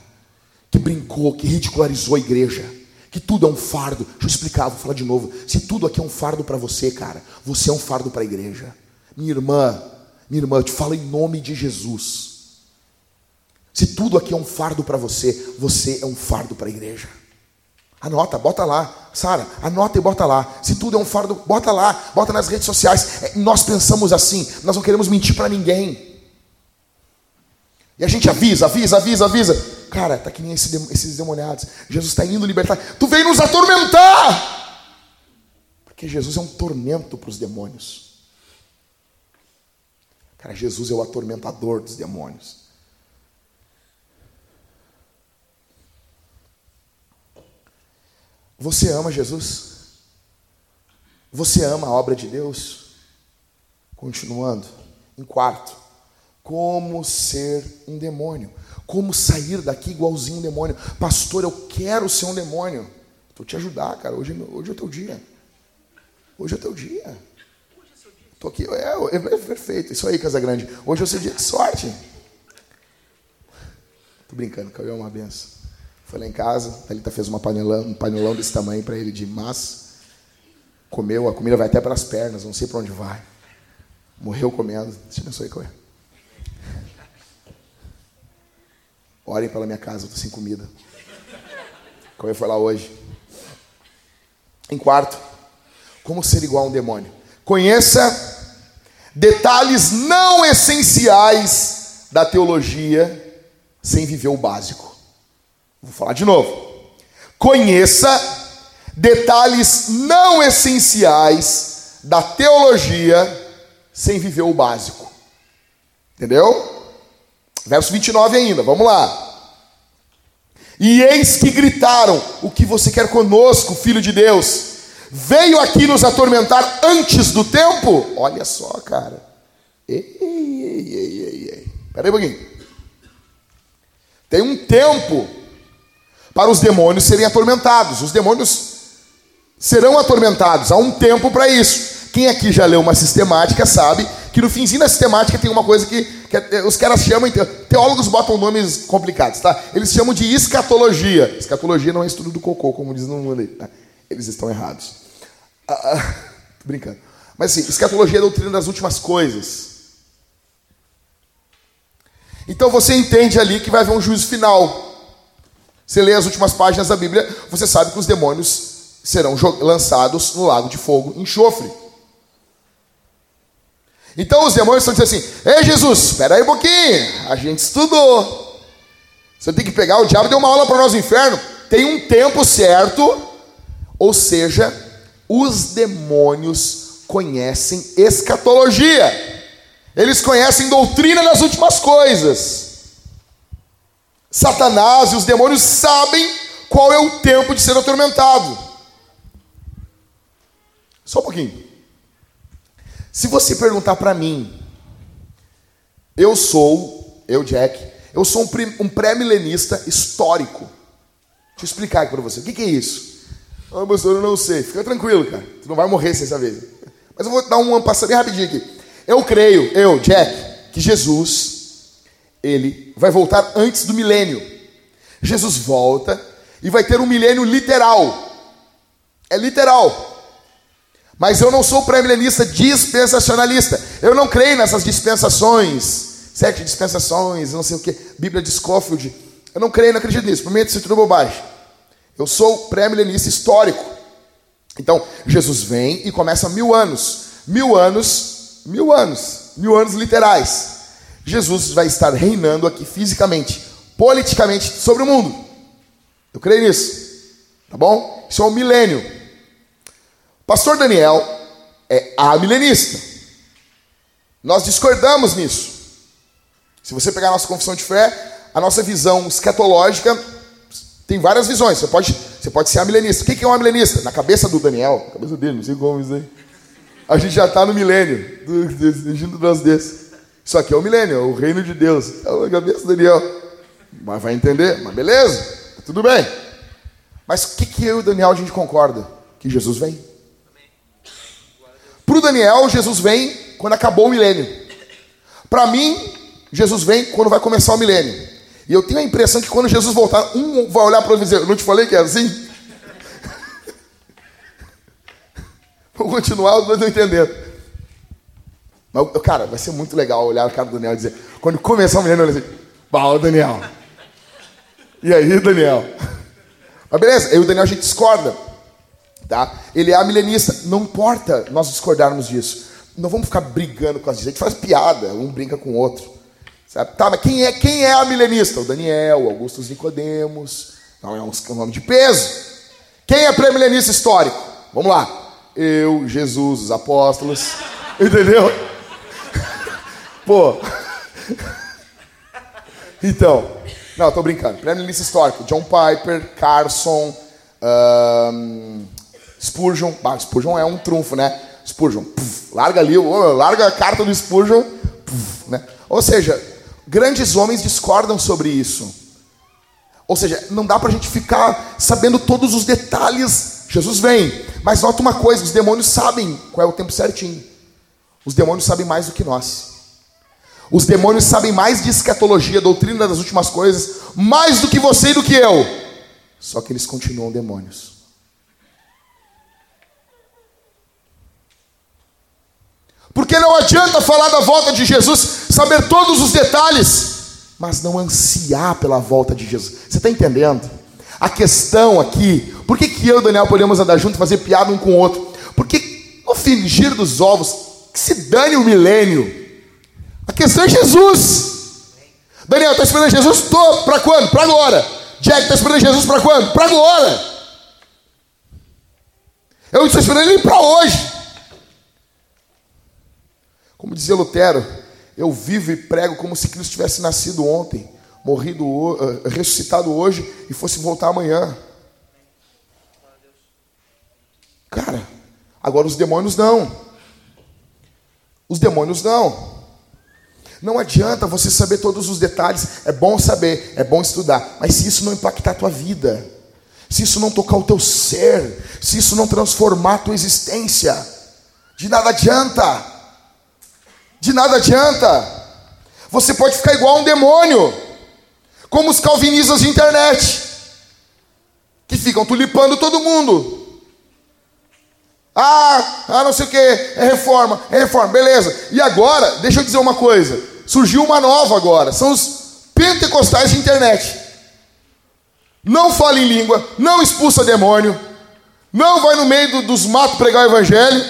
que brincou, que ridicularizou a igreja, que tudo é um fardo. Deixa eu explicar, vou falar de novo. Se tudo aqui é um fardo para você, cara, você é um fardo para a igreja. Minha irmã, minha irmã, eu te falo em nome de Jesus. Se tudo aqui é um fardo para você, você é um fardo para a igreja. Anota, bota lá. Sara, anota e bota lá. Se tudo é um fardo, bota lá. Bota nas redes sociais. É, nós pensamos assim. Nós não queremos mentir para ninguém. E a gente avisa, avisa, avisa, avisa. Cara, tá que nem esse, esses demoniados. Jesus está indo libertar. Tu veio nos atormentar! Porque Jesus é um tormento para os demônios. Cara, Jesus é o atormentador dos demônios. Você ama Jesus? Você ama a obra de Deus? Continuando, em quarto, como ser um demônio? Como sair daqui igualzinho um demônio? Pastor, eu quero ser um demônio. Estou te ajudar, cara. Hoje, hoje é o teu dia. Hoje é o teu dia. Estou aqui. É, é, é, perfeito. Isso aí, Casa Grande. Hoje é o seu dia de sorte. Tô brincando, Caiu é uma benção. Foi lá em casa, a Thalita fez uma panelão, um panelão desse tamanho para ele de massa. Comeu, a comida vai até para as pernas, não sei para onde vai. Morreu comendo. Eu abençoe, Cauê. Orem pela minha casa, eu estou sem comida. Cauê foi lá hoje. Em quarto, como ser igual a um demônio? Conheça detalhes não essenciais da teologia sem viver o básico. Vou falar de novo. Conheça detalhes não essenciais da teologia sem viver o básico. Entendeu? Verso 29 ainda, vamos lá. E eis que gritaram: O que você quer conosco, filho de Deus? Veio aqui nos atormentar antes do tempo? Olha só, cara. Ei, ei, ei, ei, ei. Pera aí um pouquinho. Tem um tempo para os demônios serem atormentados. Os demônios serão atormentados. Há um tempo para isso. Quem aqui já leu uma sistemática sabe que no finzinho da sistemática tem uma coisa que, que é, os caras chamam, teólogos botam nomes complicados, tá? Eles chamam de escatologia. Escatologia não é estudo do cocô, como diz no mundo aí. Tá? Eles estão errados. Ah, ah, tô brincando. Mas assim, escatologia é a doutrina das últimas coisas. Então você entende ali que vai haver um juízo final. Você lê as últimas páginas da Bíblia, você sabe que os demônios serão lançados no lago de fogo, enxofre. Então os demônios estão dizendo assim: Ei Jesus, espera aí um pouquinho, a gente estudou. Você tem que pegar, o diabo deu uma aula para nós no inferno. Tem um tempo certo, ou seja, os demônios conhecem escatologia, eles conhecem doutrina das últimas coisas. Satanás e os demônios sabem qual é o tempo de ser atormentado. Só um pouquinho. Se você perguntar para mim, eu sou, eu Jack, eu sou um pré-milenista histórico. Deixa eu explicar aqui para você. O que, que, é isso? Ah, pastor, eu não sei. Fica tranquilo, cara. Tu não vai morrer sem saber. Mas eu vou dar uma passada bem rapidinho aqui. Eu creio, eu, Jack, que Jesus ele vai voltar antes do milênio. Jesus volta e vai ter um milênio literal. É literal. Mas eu não sou pré-milenista dispensacionalista. Eu não creio nessas dispensações, sete dispensações, não sei o que, Bíblia de Scofield. Eu não creio, não acredito nisso. Para mim é tudo bobagem. Eu sou pré-milenista histórico. Então, Jesus vem e começa mil anos. Mil anos, mil anos, mil anos literais. Jesus vai estar reinando aqui fisicamente, politicamente sobre o mundo. Eu creio nisso. Tá bom? Isso é um milênio. Pastor Daniel é amilenista. Nós discordamos nisso. Se você pegar a nossa confissão de fé, a nossa visão escatológica tem várias visões. Você pode, você pode ser amilenista. O que é um amilenista? Na cabeça do Daniel, na cabeça dele, não sei como isso. A gente já está no milênio, junto das desse. Isso aqui é o milênio, é o reino de Deus. É a cabeça do Daniel. Mas vai entender, mas beleza, tudo bem. Mas o que, que eu e o Daniel a gente concorda? Que Jesus vem. Para o Daniel, Jesus vem quando acabou o milênio. Para mim, Jesus vem quando vai começar o milênio. E eu tenho a impressão que quando Jesus voltar, um vai olhar para o e dizer: não te falei que era assim? Vou continuar, eu não estou entendendo. Cara, vai ser muito legal olhar o cara do Daniel e dizer, quando começar o menino, eu assim, pau, Daniel. E aí, Daniel? Mas beleza, eu e o Daniel a gente discorda. Tá? Ele é milenista. Não importa nós discordarmos disso. Não vamos ficar brigando com as A gente faz piada, um brinca com o outro. Sabe? Tá, mas quem é, quem é a milenista? O Daniel, o Augusto Nicodemos. Não é um nome de peso. Quem é pré-milenista histórico? Vamos lá. Eu, Jesus, os apóstolos. Entendeu? Pô. Então. Não, tô brincando. Pré-milenista histórico. John Piper, Carson, um, Spurgeon. Ah, Spurgeon é um trunfo, né? Spurgeon. Larga ali, larga a carta do Spurgeon. Né? Ou seja, Grandes homens discordam sobre isso. Ou seja, não dá para a gente ficar sabendo todos os detalhes. Jesus vem, mas nota uma coisa: os demônios sabem qual é o tempo certinho. Os demônios sabem mais do que nós. Os demônios sabem mais de escatologia, doutrina das últimas coisas, mais do que você e do que eu. Só que eles continuam demônios. Porque não adianta falar da volta de Jesus, saber todos os detalhes, mas não ansiar pela volta de Jesus. Você está entendendo? A questão aqui, por que, que eu e o Daniel podemos andar juntos e fazer piada um com o outro? Porque no fingir dos ovos, que se dane o milênio. A questão é Jesus. Daniel, está esperando Jesus? Estou. Para quando? Para agora. Jack, está esperando Jesus para quando? Para agora. Eu estou esperando ele para hoje. Como dizia Lutero, eu vivo e prego como se Cristo tivesse nascido ontem, morrido, eh, ressuscitado hoje e fosse voltar amanhã. Cara, agora os demônios não. Os demônios não. Não adianta você saber todos os detalhes, é bom saber, é bom estudar, mas se isso não impactar a tua vida, se isso não tocar o teu ser, se isso não transformar a tua existência, de nada adianta. De nada adianta. Você pode ficar igual a um demônio, como os calvinistas de internet, que ficam tulipando todo mundo. Ah, ah, não sei o que, é reforma, é reforma, beleza. E agora, deixa eu dizer uma coisa: surgiu uma nova agora, são os pentecostais de internet. Não fala em língua, não expulsa demônio, não vai no meio do, dos matos pregar o evangelho,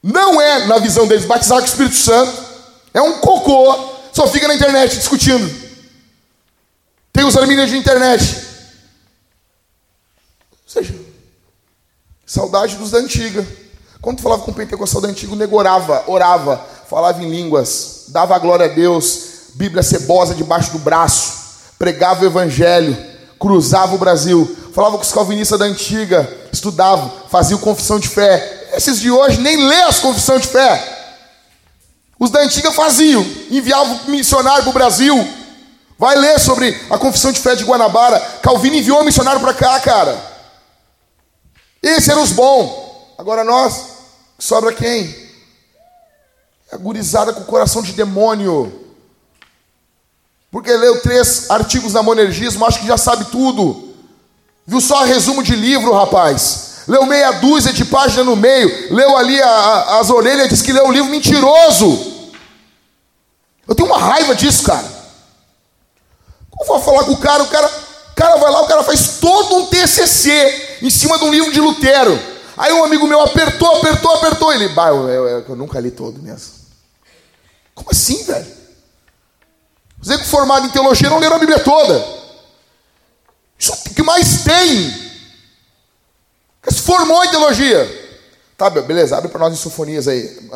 não é, na visão deles, batizar com o Espírito Santo. É um cocô. Só fica na internet discutindo. Tem os arminianos de internet. Ou seja, saudade dos da antiga. Quando tu falava com o pentecostal da antiga, negorava, orava, falava em línguas, dava a glória a Deus, Bíblia cebosa debaixo do braço, pregava o evangelho, cruzava o Brasil, falava com os calvinistas da antiga, estudava, fazia confissão de fé, esses de hoje nem lê as confissões de fé. Os da antiga faziam, enviavam missionário para o Brasil. Vai ler sobre a confissão de fé de Guanabara. Calvino enviou missionário para cá, cara. Esses eram os bons. Agora nós, sobra quem? A gurizada com coração de demônio. Porque leu três artigos da monergismo, acho que já sabe tudo. Viu só resumo de livro, rapaz leu meia dúzia de páginas no meio, leu ali a, a, as orelhas, disse que leu um livro mentiroso. Eu tenho uma raiva disso, cara. Como vou falar com o cara, o cara, o cara vai lá, o cara faz todo um TCC em cima de um livro de Lutero. Aí um amigo meu apertou, apertou, apertou. Ele, bah, eu, eu, eu, nunca li todo mesmo. Como assim, velho? Você que formado em teologia não leram a Bíblia toda. Isso é que mais tem se formou em teologia. Tá, beleza, abre para nós em sinfonias aí.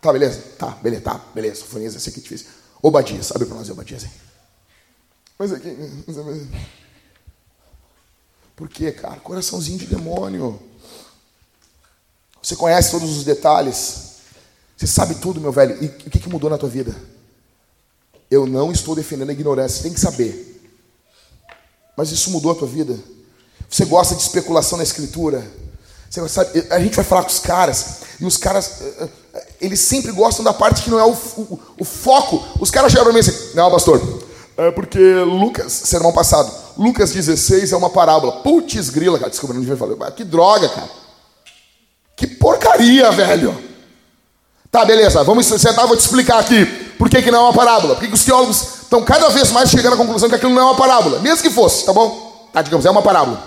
Tá, beleza? Tá, beleza, tá, beleza. Sinfonias, esse aqui é difícil. Obadias, abre para nós Obadias aí. Mas aqui. Por quê, cara? Coraçãozinho de demônio. Você conhece todos os detalhes. Você sabe tudo, meu velho. E o que, mudou na tua vida? Eu não estou defendendo a ignorância. Você tem que saber. Mas isso mudou a tua vida? Você gosta de especulação na escritura? Você sabe, a gente vai falar com os caras, e os caras, eh, eh, eles sempre gostam da parte que não é o, o, o foco. Os caras chegam para mim assim, não, pastor, é porque Lucas, sermão passado, Lucas 16 é uma parábola. Putz, grila, cara, desculpa, não devia falar. Que droga, cara. Que porcaria, velho. Tá, beleza, vamos sentar, vou te explicar aqui. Por que, que não é uma parábola? Por que, que os teólogos estão cada vez mais chegando à conclusão que aquilo não é uma parábola, mesmo que fosse, tá bom? Tá, digamos, é uma parábola.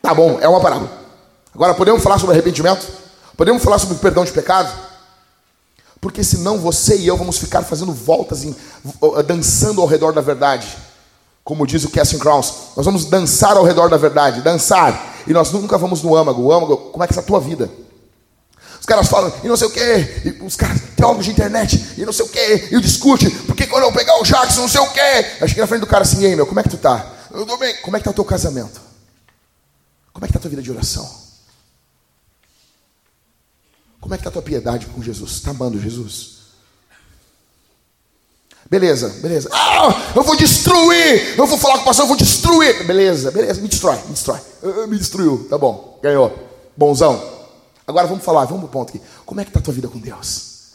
Tá bom, é uma parábola. Agora, podemos falar sobre arrependimento? Podemos falar sobre perdão de pecado? Porque senão você e eu vamos ficar fazendo voltas, em, dançando ao redor da verdade. Como diz o Casting Crowns, nós vamos dançar ao redor da verdade, dançar. E nós nunca vamos no âmago. O âmago, como é que está a tua vida? Os caras falam, e não sei o quê, e os caras, teólogos de internet, e não sei o quê, e discute, porque quando eu pegar o Jackson, não sei o quê. Eu cheguei na frente do cara assim, ei meu, como é que tu tá? Eu tô bem. Como é que tá o teu casamento? Como é que tá a tua vida de oração? Como é que tá a tua piedade com Jesus? Está amando Jesus? Beleza, beleza. Ah, eu vou destruir. Eu vou falar com o pastor, eu vou destruir. Beleza, beleza. Me destrói, me destrói. Uh, me destruiu. Tá bom, ganhou. Bonzão. Agora vamos falar, vamos pro ponto aqui. Como é que tá a tua vida com Deus?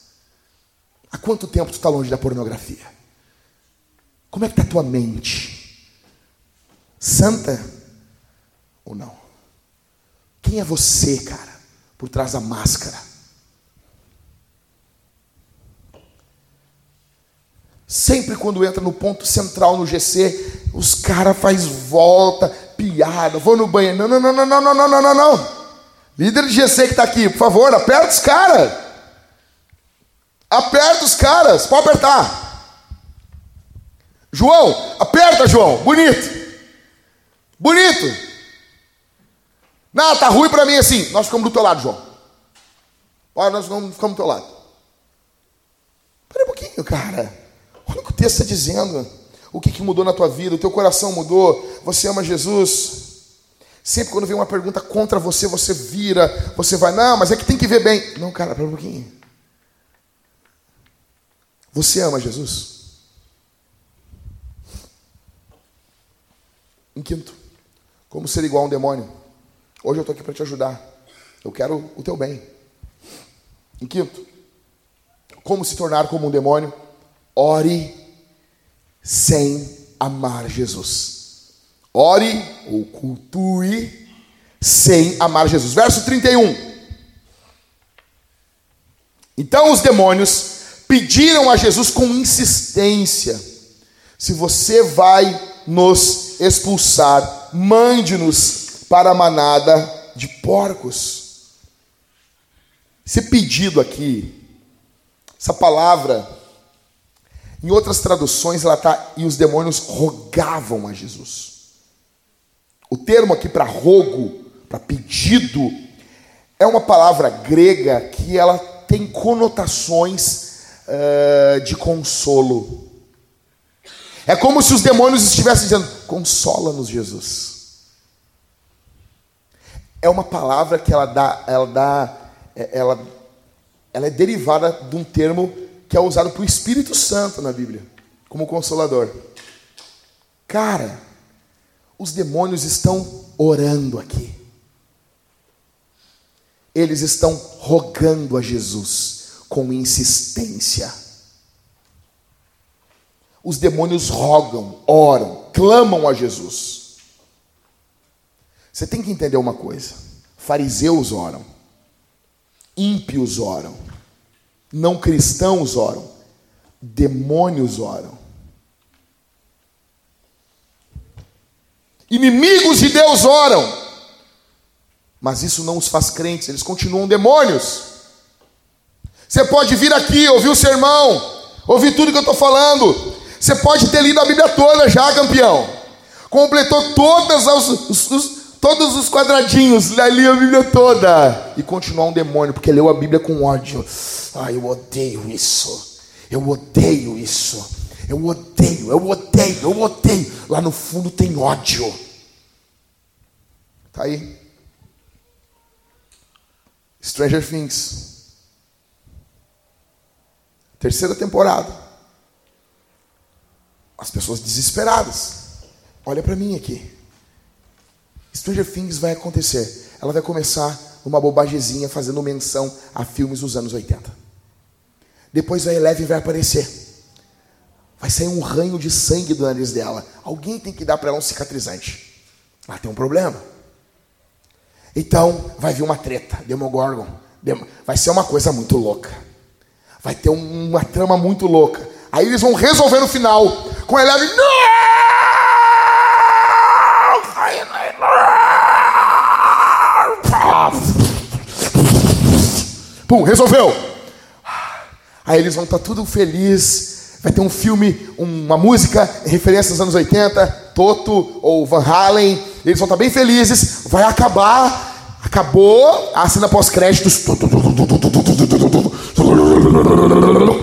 Há quanto tempo tu está longe da pornografia? Como é que está a tua mente? Santa ou não? Quem é você, cara, por trás da máscara? Sempre quando entra no ponto central no GC, os caras faz volta, piada, vou no banheiro. Não, não, não, não, não, não, não, não, não. Líder de GC que está aqui, por favor, aperta os caras. Aperta os caras, pode apertar. João, aperta, João, bonito. Bonito. Não, tá ruim para mim assim. Nós ficamos do teu lado, João. Olha, nós ficamos, do teu lado. Espera um pouquinho, cara. Olha o que o texto está dizendo. O que, que mudou na tua vida? O teu coração mudou? Você ama Jesus? Sempre quando vem uma pergunta contra você, você vira, você vai, não, mas é que tem que ver bem. Não, cara, para um pouquinho. Você ama Jesus? Em quinto, como ser igual a um demônio? Hoje eu estou aqui para te ajudar. Eu quero o teu bem. Em quinto, como se tornar como um demônio? Ore sem amar Jesus. Ore ou cultue sem amar Jesus. Verso 31. Então os demônios pediram a Jesus com insistência: se você vai nos expulsar, mande-nos para a manada de porcos. Esse pedido aqui, essa palavra em outras traduções, ela tá e os demônios rogavam a Jesus. O termo aqui para rogo, para pedido, é uma palavra grega que ela tem conotações uh, de consolo. É como se os demônios estivessem dizendo: consola-nos, Jesus. É uma palavra que ela dá, ela dá, é, ela, ela é derivada de um termo que é usado para o Espírito Santo na Bíblia, como consolador. Cara, os demônios estão orando aqui. Eles estão rogando a Jesus com insistência. Os demônios rogam, oram, clamam a Jesus. Você tem que entender uma coisa: fariseus oram, ímpios oram, não cristãos oram, demônios oram. Inimigos de Deus oram, mas isso não os faz crentes, eles continuam demônios. Você pode vir aqui, ouvir o sermão, ouvir tudo que eu estou falando. Você pode ter lido a Bíblia toda já, campeão. Completou todas os, os, os, todos os quadradinhos, ali a Bíblia toda. E continuar um demônio, porque leu a Bíblia com ódio. Ai, eu odeio isso. Eu odeio isso. Eu odeio, eu odeio, eu odeio. Lá no fundo tem ódio. Tá aí. Stranger Things. Terceira temporada. As pessoas desesperadas. Olha para mim aqui. Stranger Things vai acontecer. Ela vai começar uma bobagezinha fazendo menção a filmes dos anos 80. Depois a Eleven vai aparecer. Vai sair um ranho de sangue do nariz dela. Alguém tem que dar para ela um cicatrizante. Ela tem um problema. Então vai vir uma treta, Demogorgon. Vai ser uma coisa muito louca. Vai ter uma trama muito louca. Aí eles vão resolver no final com a Eleven. Não! Pum, resolveu. Aí eles vão estar tudo feliz. Vai ter um filme, uma música, referência aos anos 80, Toto ou Van Halen. Eles vão estar bem felizes. Vai acabar. Acabou a cena pós-créditos.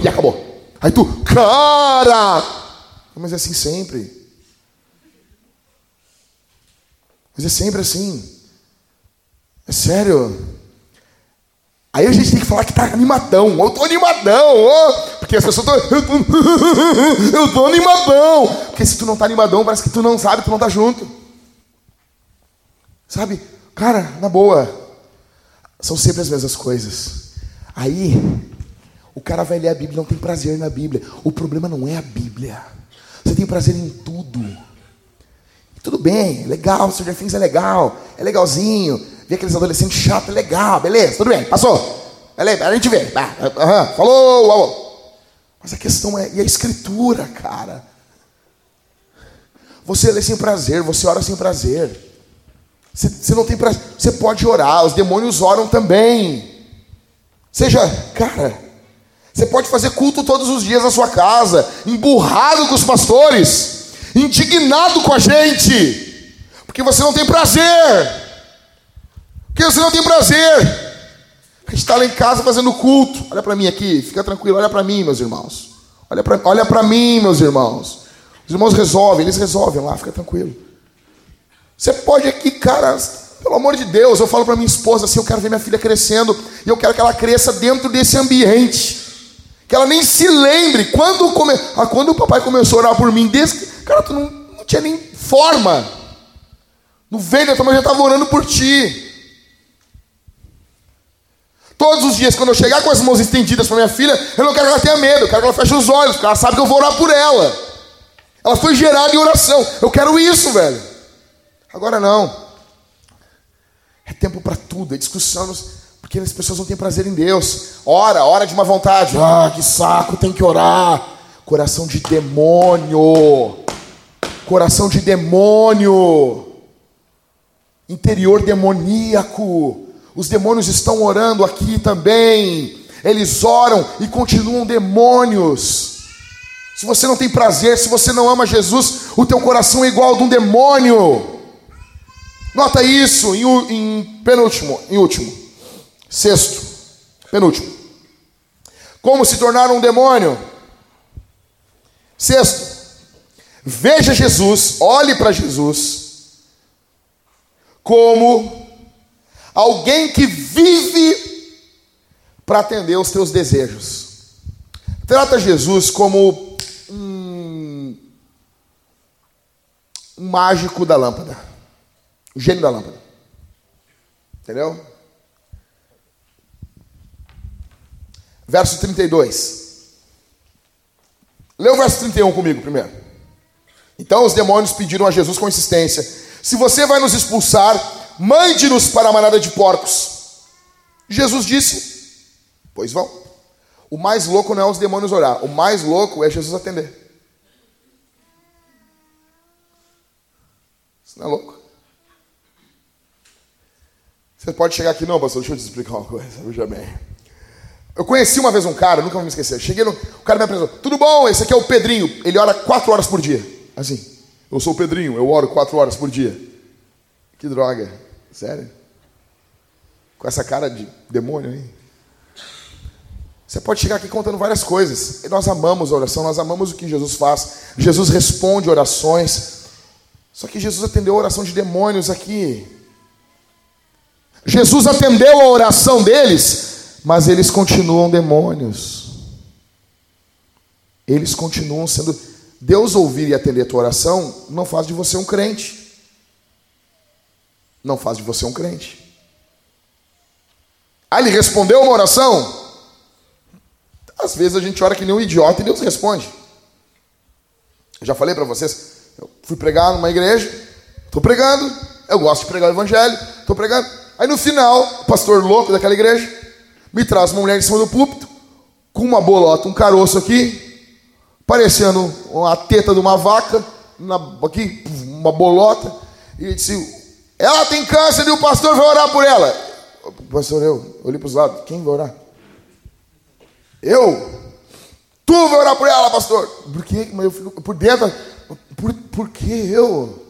E acabou. Aí tu, cara! Mas é assim sempre. Mas é sempre assim. É sério. Aí a gente tem que falar que tá animadão. Eu tô animadão, ó. Porque as pessoas estão. Eu, tô... eu tô animadão. Porque se tu não tá animadão, parece que tu não sabe, tu não tá junto. Sabe? Cara, na boa. São sempre as mesmas coisas. Aí, o cara vai ler a Bíblia, não tem prazer na Bíblia. O problema não é a Bíblia. Você tem prazer em tudo. Tudo bem, legal, o Stranger Things é legal, é legalzinho. Ver aqueles adolescentes chatos, é legal, beleza, tudo bem, passou. Beleza, a gente vê. Ah, falou, falou. Mas a questão é, e a escritura, cara? Você lê sem prazer, você ora sem prazer. Você, você não tem prazer. Você pode orar, os demônios oram também. Seja, cara, você pode fazer culto todos os dias na sua casa, emburrado com os pastores indignado com a gente, porque você não tem prazer, porque você não tem prazer. A gente está lá em casa fazendo culto. Olha para mim aqui, fica tranquilo, olha para mim, meus irmãos. Olha para olha mim, meus irmãos. Os irmãos resolvem, eles resolvem lá, fica tranquilo. Você pode aqui, cara, pelo amor de Deus, eu falo para minha esposa assim: eu quero ver minha filha crescendo e eu quero que ela cresça dentro desse ambiente. Que ela nem se lembre. Quando, come... ah, quando o papai começou a orar por mim, desde Cara, tu não, não tinha nem forma. No ventre tua mãe já estava orando por ti. Todos os dias, quando eu chegar com as mãos estendidas para minha filha, eu não quero que ela tenha medo, eu quero que ela feche os olhos, porque ela sabe que eu vou orar por ela. Ela foi gerada em oração. Eu quero isso, velho. Agora não. É tempo para tudo, é discussão, porque as pessoas não têm prazer em Deus. Ora, ora de uma vontade. Ah, que saco, tem que orar. Coração de demônio. Coração de demônio. Interior demoníaco. Os demônios estão orando aqui também. Eles oram e continuam demônios. Se você não tem prazer, se você não ama Jesus, o teu coração é igual ao de um demônio. Nota isso em, em penúltimo, em último. Sexto, penúltimo. Como se tornar um demônio? Sexto, veja Jesus, olhe para Jesus como alguém que vive para atender os teus desejos. Trata Jesus como um, um mágico da lâmpada, o gênio da lâmpada. Entendeu? Verso 32. Lê o verso 31 comigo primeiro. Então os demônios pediram a Jesus com insistência: Se você vai nos expulsar, mande-nos para a manada de porcos. Jesus disse: Pois vão. O mais louco não é os demônios orar, o mais louco é Jesus atender. Isso não é louco? Você pode chegar aqui, não, pastor, deixa eu te explicar uma coisa, veja bem. Eu conheci uma vez um cara, nunca vou me esquecer. Cheguei no. O cara me apresentou. Tudo bom? Esse aqui é o Pedrinho. Ele ora quatro horas por dia. Assim. Eu sou o Pedrinho, eu oro quatro horas por dia. Que droga. Sério? Com essa cara de demônio aí. Você pode chegar aqui contando várias coisas. E nós amamos a oração, nós amamos o que Jesus faz. Jesus responde orações. Só que Jesus atendeu a oração de demônios aqui. Jesus atendeu a oração deles mas eles continuam demônios. Eles continuam sendo. Deus ouvir e atender a tua oração não faz de você um crente. Não faz de você um crente. Ah, ele respondeu uma oração? Às vezes a gente ora que nem um idiota e Deus responde. Eu já falei para vocês, eu fui pregar numa igreja, estou pregando, eu gosto de pregar o evangelho, estou pregando. Aí no final, o pastor louco daquela igreja me traz uma mulher em cima do púlpito, com uma bolota, um caroço aqui, parecendo uma teta de uma vaca, na, aqui, uma bolota, e disse: Ela tem câncer e o pastor vai orar por ela. Pastor, eu olhei para os lados: Quem vai orar? Eu? Tu vai orar por ela, pastor. Por quê? Mas eu fico por dentro. Por, por que eu?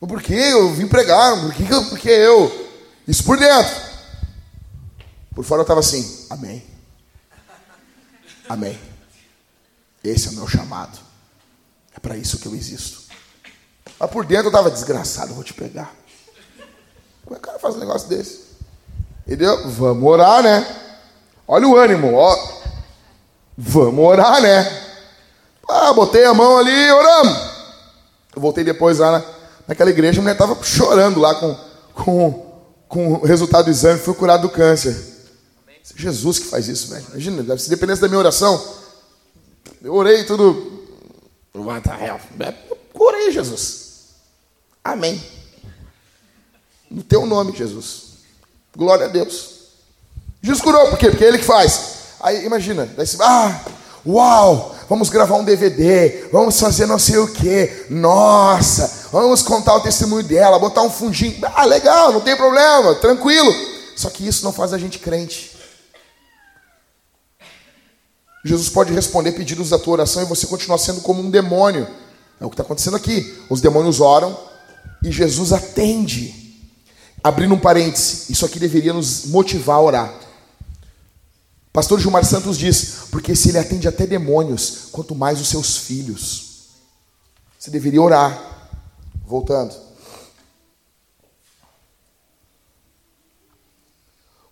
Por que eu vim pregar? Por que, por que eu? Isso por dentro. Por fora eu estava assim, amém. Amém. Esse é o meu chamado. É para isso que eu existo. Mas por dentro eu estava desgraçado, vou te pegar. Como é que o cara faz um negócio desse? Entendeu? Vamos orar, né? Olha o ânimo, ó. Vamos orar, né? Ah, botei a mão ali, oramos. Eu voltei depois lá na, naquela igreja, a mulher estava chorando lá com, com, com o resultado do exame, foi curado do câncer. Jesus que faz isso, velho. Imagina, se dependesse da minha oração, eu orei tudo. What the hell? Jesus. Amém. No teu nome, Jesus. Glória a Deus. Jesus curou, por quê? Porque é ele que faz. Aí imagina, daí você, ah, uau, vamos gravar um DVD, vamos fazer não sei o que, nossa, vamos contar o testemunho dela, botar um fundinho, ah, legal, não tem problema, tranquilo. Só que isso não faz a gente crente. Jesus pode responder pedidos da tua oração e você continuar sendo como um demônio. É o que está acontecendo aqui. Os demônios oram e Jesus atende. Abrindo um parêntese, isso aqui deveria nos motivar a orar. Pastor Gilmar Santos diz: porque se ele atende até demônios, quanto mais os seus filhos. Você deveria orar. Voltando.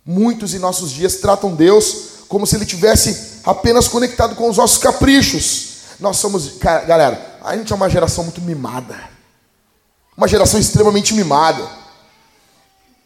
Muitos em nossos dias tratam Deus como se ele tivesse apenas conectado com os nossos caprichos. Nós somos, galera, a gente é uma geração muito mimada. Uma geração extremamente mimada.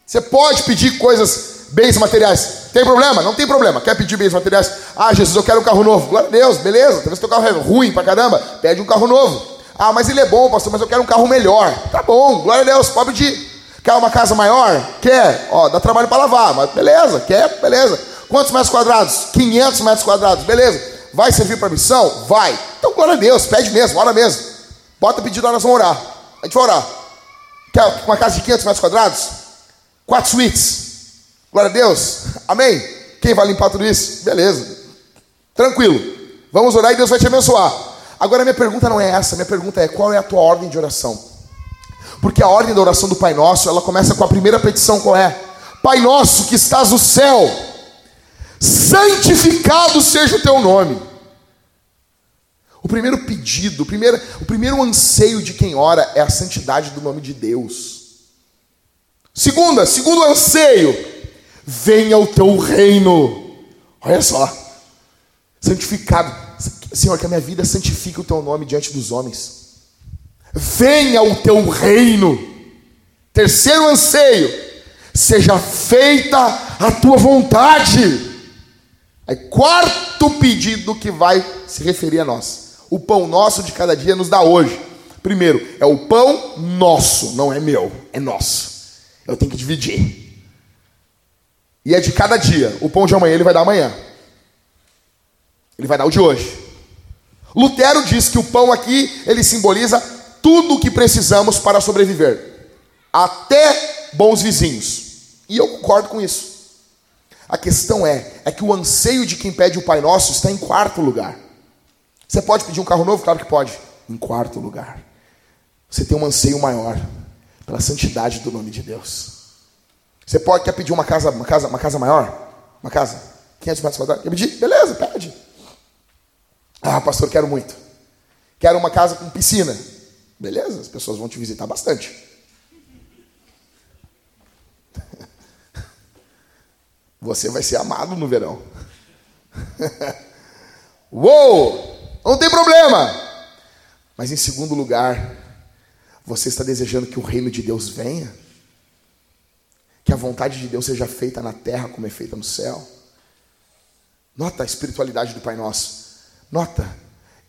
Você pode pedir coisas, bens materiais. Tem problema? Não tem problema. Quer pedir bens materiais? Ah, Jesus, eu quero um carro novo. Glória a Deus, beleza. Talvez teu carro é ruim pra caramba. Pede um carro novo. Ah, mas ele é bom, pastor, mas eu quero um carro melhor. Tá bom, glória a Deus, pode pedir. Quer uma casa maior? Quer? Ó, dá trabalho para lavar, mas beleza, quer? Beleza. Quantos metros quadrados? 500 metros quadrados, beleza. Vai servir para missão? Vai. Então, glória a Deus, pede mesmo, ora mesmo. Bota pedido, nós vamos orar. A gente vai orar. Quer uma casa de 500 metros quadrados? Quatro suítes. Glória a Deus. Amém? Quem vai limpar tudo isso? Beleza. Tranquilo. Vamos orar e Deus vai te abençoar. Agora minha pergunta não é essa, minha pergunta é qual é a tua ordem de oração? Porque a ordem da oração do Pai Nosso, ela começa com a primeira petição, qual é? Pai Nosso que estás no céu, santificado seja o teu nome. O primeiro pedido, o primeiro, o primeiro anseio de quem ora é a santidade do nome de Deus. Segunda, segundo anseio, venha o teu reino. Olha só, santificado. Senhor, que a minha vida santifique o teu nome diante dos homens. Venha o teu reino. Terceiro anseio, seja feita a tua vontade. Aí, quarto pedido que vai se referir a nós. O pão nosso de cada dia nos dá hoje. Primeiro, é o pão nosso, não é meu, é nosso. Eu tenho que dividir. E é de cada dia. O pão de amanhã ele vai dar amanhã. Ele vai dar o de hoje. Lutero diz que o pão aqui ele simboliza tudo o que precisamos para sobreviver, até bons vizinhos. E eu concordo com isso. A questão é, é que o anseio de quem pede o Pai Nosso está em quarto lugar. Você pode pedir um carro novo? Claro que pode. Em quarto lugar. Você tem um anseio maior pela santidade do nome de Deus. Você pode quer pedir uma casa, uma casa, uma casa maior? Uma casa? 500 metros quadrados? Quer pedir? Beleza, pede. Ah, pastor, quero muito. Quero uma casa com piscina. Beleza, as pessoas vão te visitar bastante. Você vai ser amado no verão. Uou! Não tem problema. Mas em segundo lugar, você está desejando que o reino de Deus venha? Que a vontade de Deus seja feita na terra como é feita no céu. Nota a espiritualidade do Pai Nosso. Nota.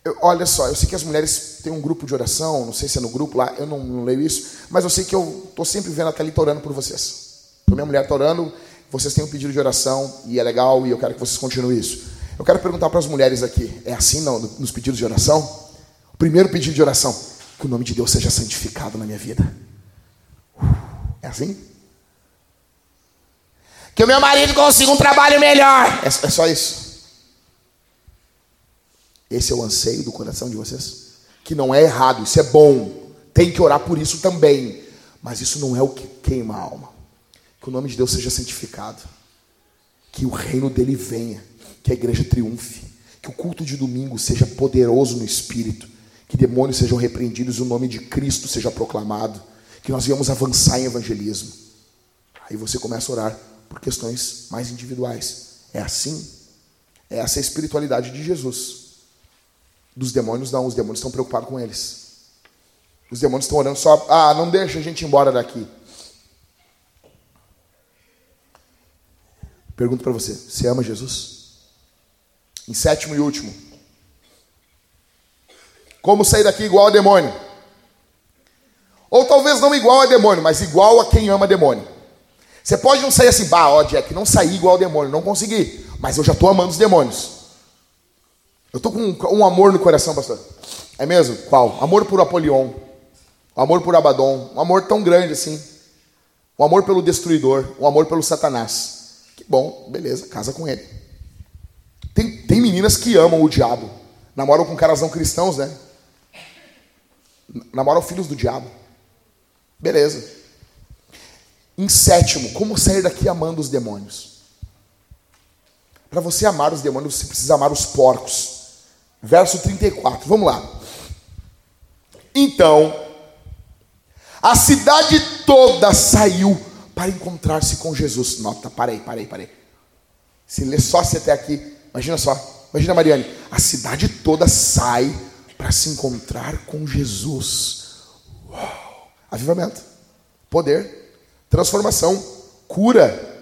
Eu, olha só, eu sei que as mulheres têm um grupo de oração, não sei se é no grupo lá, eu não, não leio isso, mas eu sei que eu estou sempre vendo a Thalita orando por vocês. Então, minha mulher está orando, vocês têm um pedido de oração e é legal e eu quero que vocês continuem isso. Eu quero perguntar para as mulheres aqui: é assim não, nos pedidos de oração? O primeiro pedido de oração: que o nome de Deus seja santificado na minha vida. É assim? Que o meu marido consiga um trabalho melhor. É, é só isso. Esse é o anseio do coração de vocês? Que não é errado, isso é bom. Tem que orar por isso também. Mas isso não é o que queima a alma. Que o nome de Deus seja santificado. Que o reino dele venha. Que a igreja triunfe. Que o culto de domingo seja poderoso no espírito. Que demônios sejam repreendidos e o nome de Cristo seja proclamado. Que nós venhamos avançar em evangelismo. Aí você começa a orar por questões mais individuais. É assim? É essa a espiritualidade de Jesus. Dos demônios, não. Os demônios estão preocupados com eles. Os demônios estão orando só. Ah, não deixa a gente embora daqui. Pergunto para você: você ama Jesus? Em sétimo e último. Como sair daqui igual a demônio? Ou talvez não igual a demônio, mas igual a quem ama demônio. Você pode não sair assim, bah, ó, Jack, não sair igual ao demônio, não consegui, mas eu já estou amando os demônios. Eu estou com um, um, amor no coração, pastor. É mesmo? Qual? Amor por Apolion, o amor por Abaddon, um amor tão grande assim. O amor pelo destruidor, o amor pelo Satanás. Que bom, beleza, casa com ele. Tem, tem meninas que amam o diabo, namoram com caras não cristãos, né? Namoram filhos do diabo. Beleza. Em sétimo, como sair daqui amando os demônios? Para você amar os demônios, você precisa amar os porcos. Verso 34, vamos lá. Então, a cidade toda saiu para encontrar-se com Jesus. Nota, parei, parei, parei. Se lê só se até aqui, imagina só, imagina Mariane, a cidade toda sai para se encontrar com Jesus. Uau. Avivamento, poder, transformação, cura.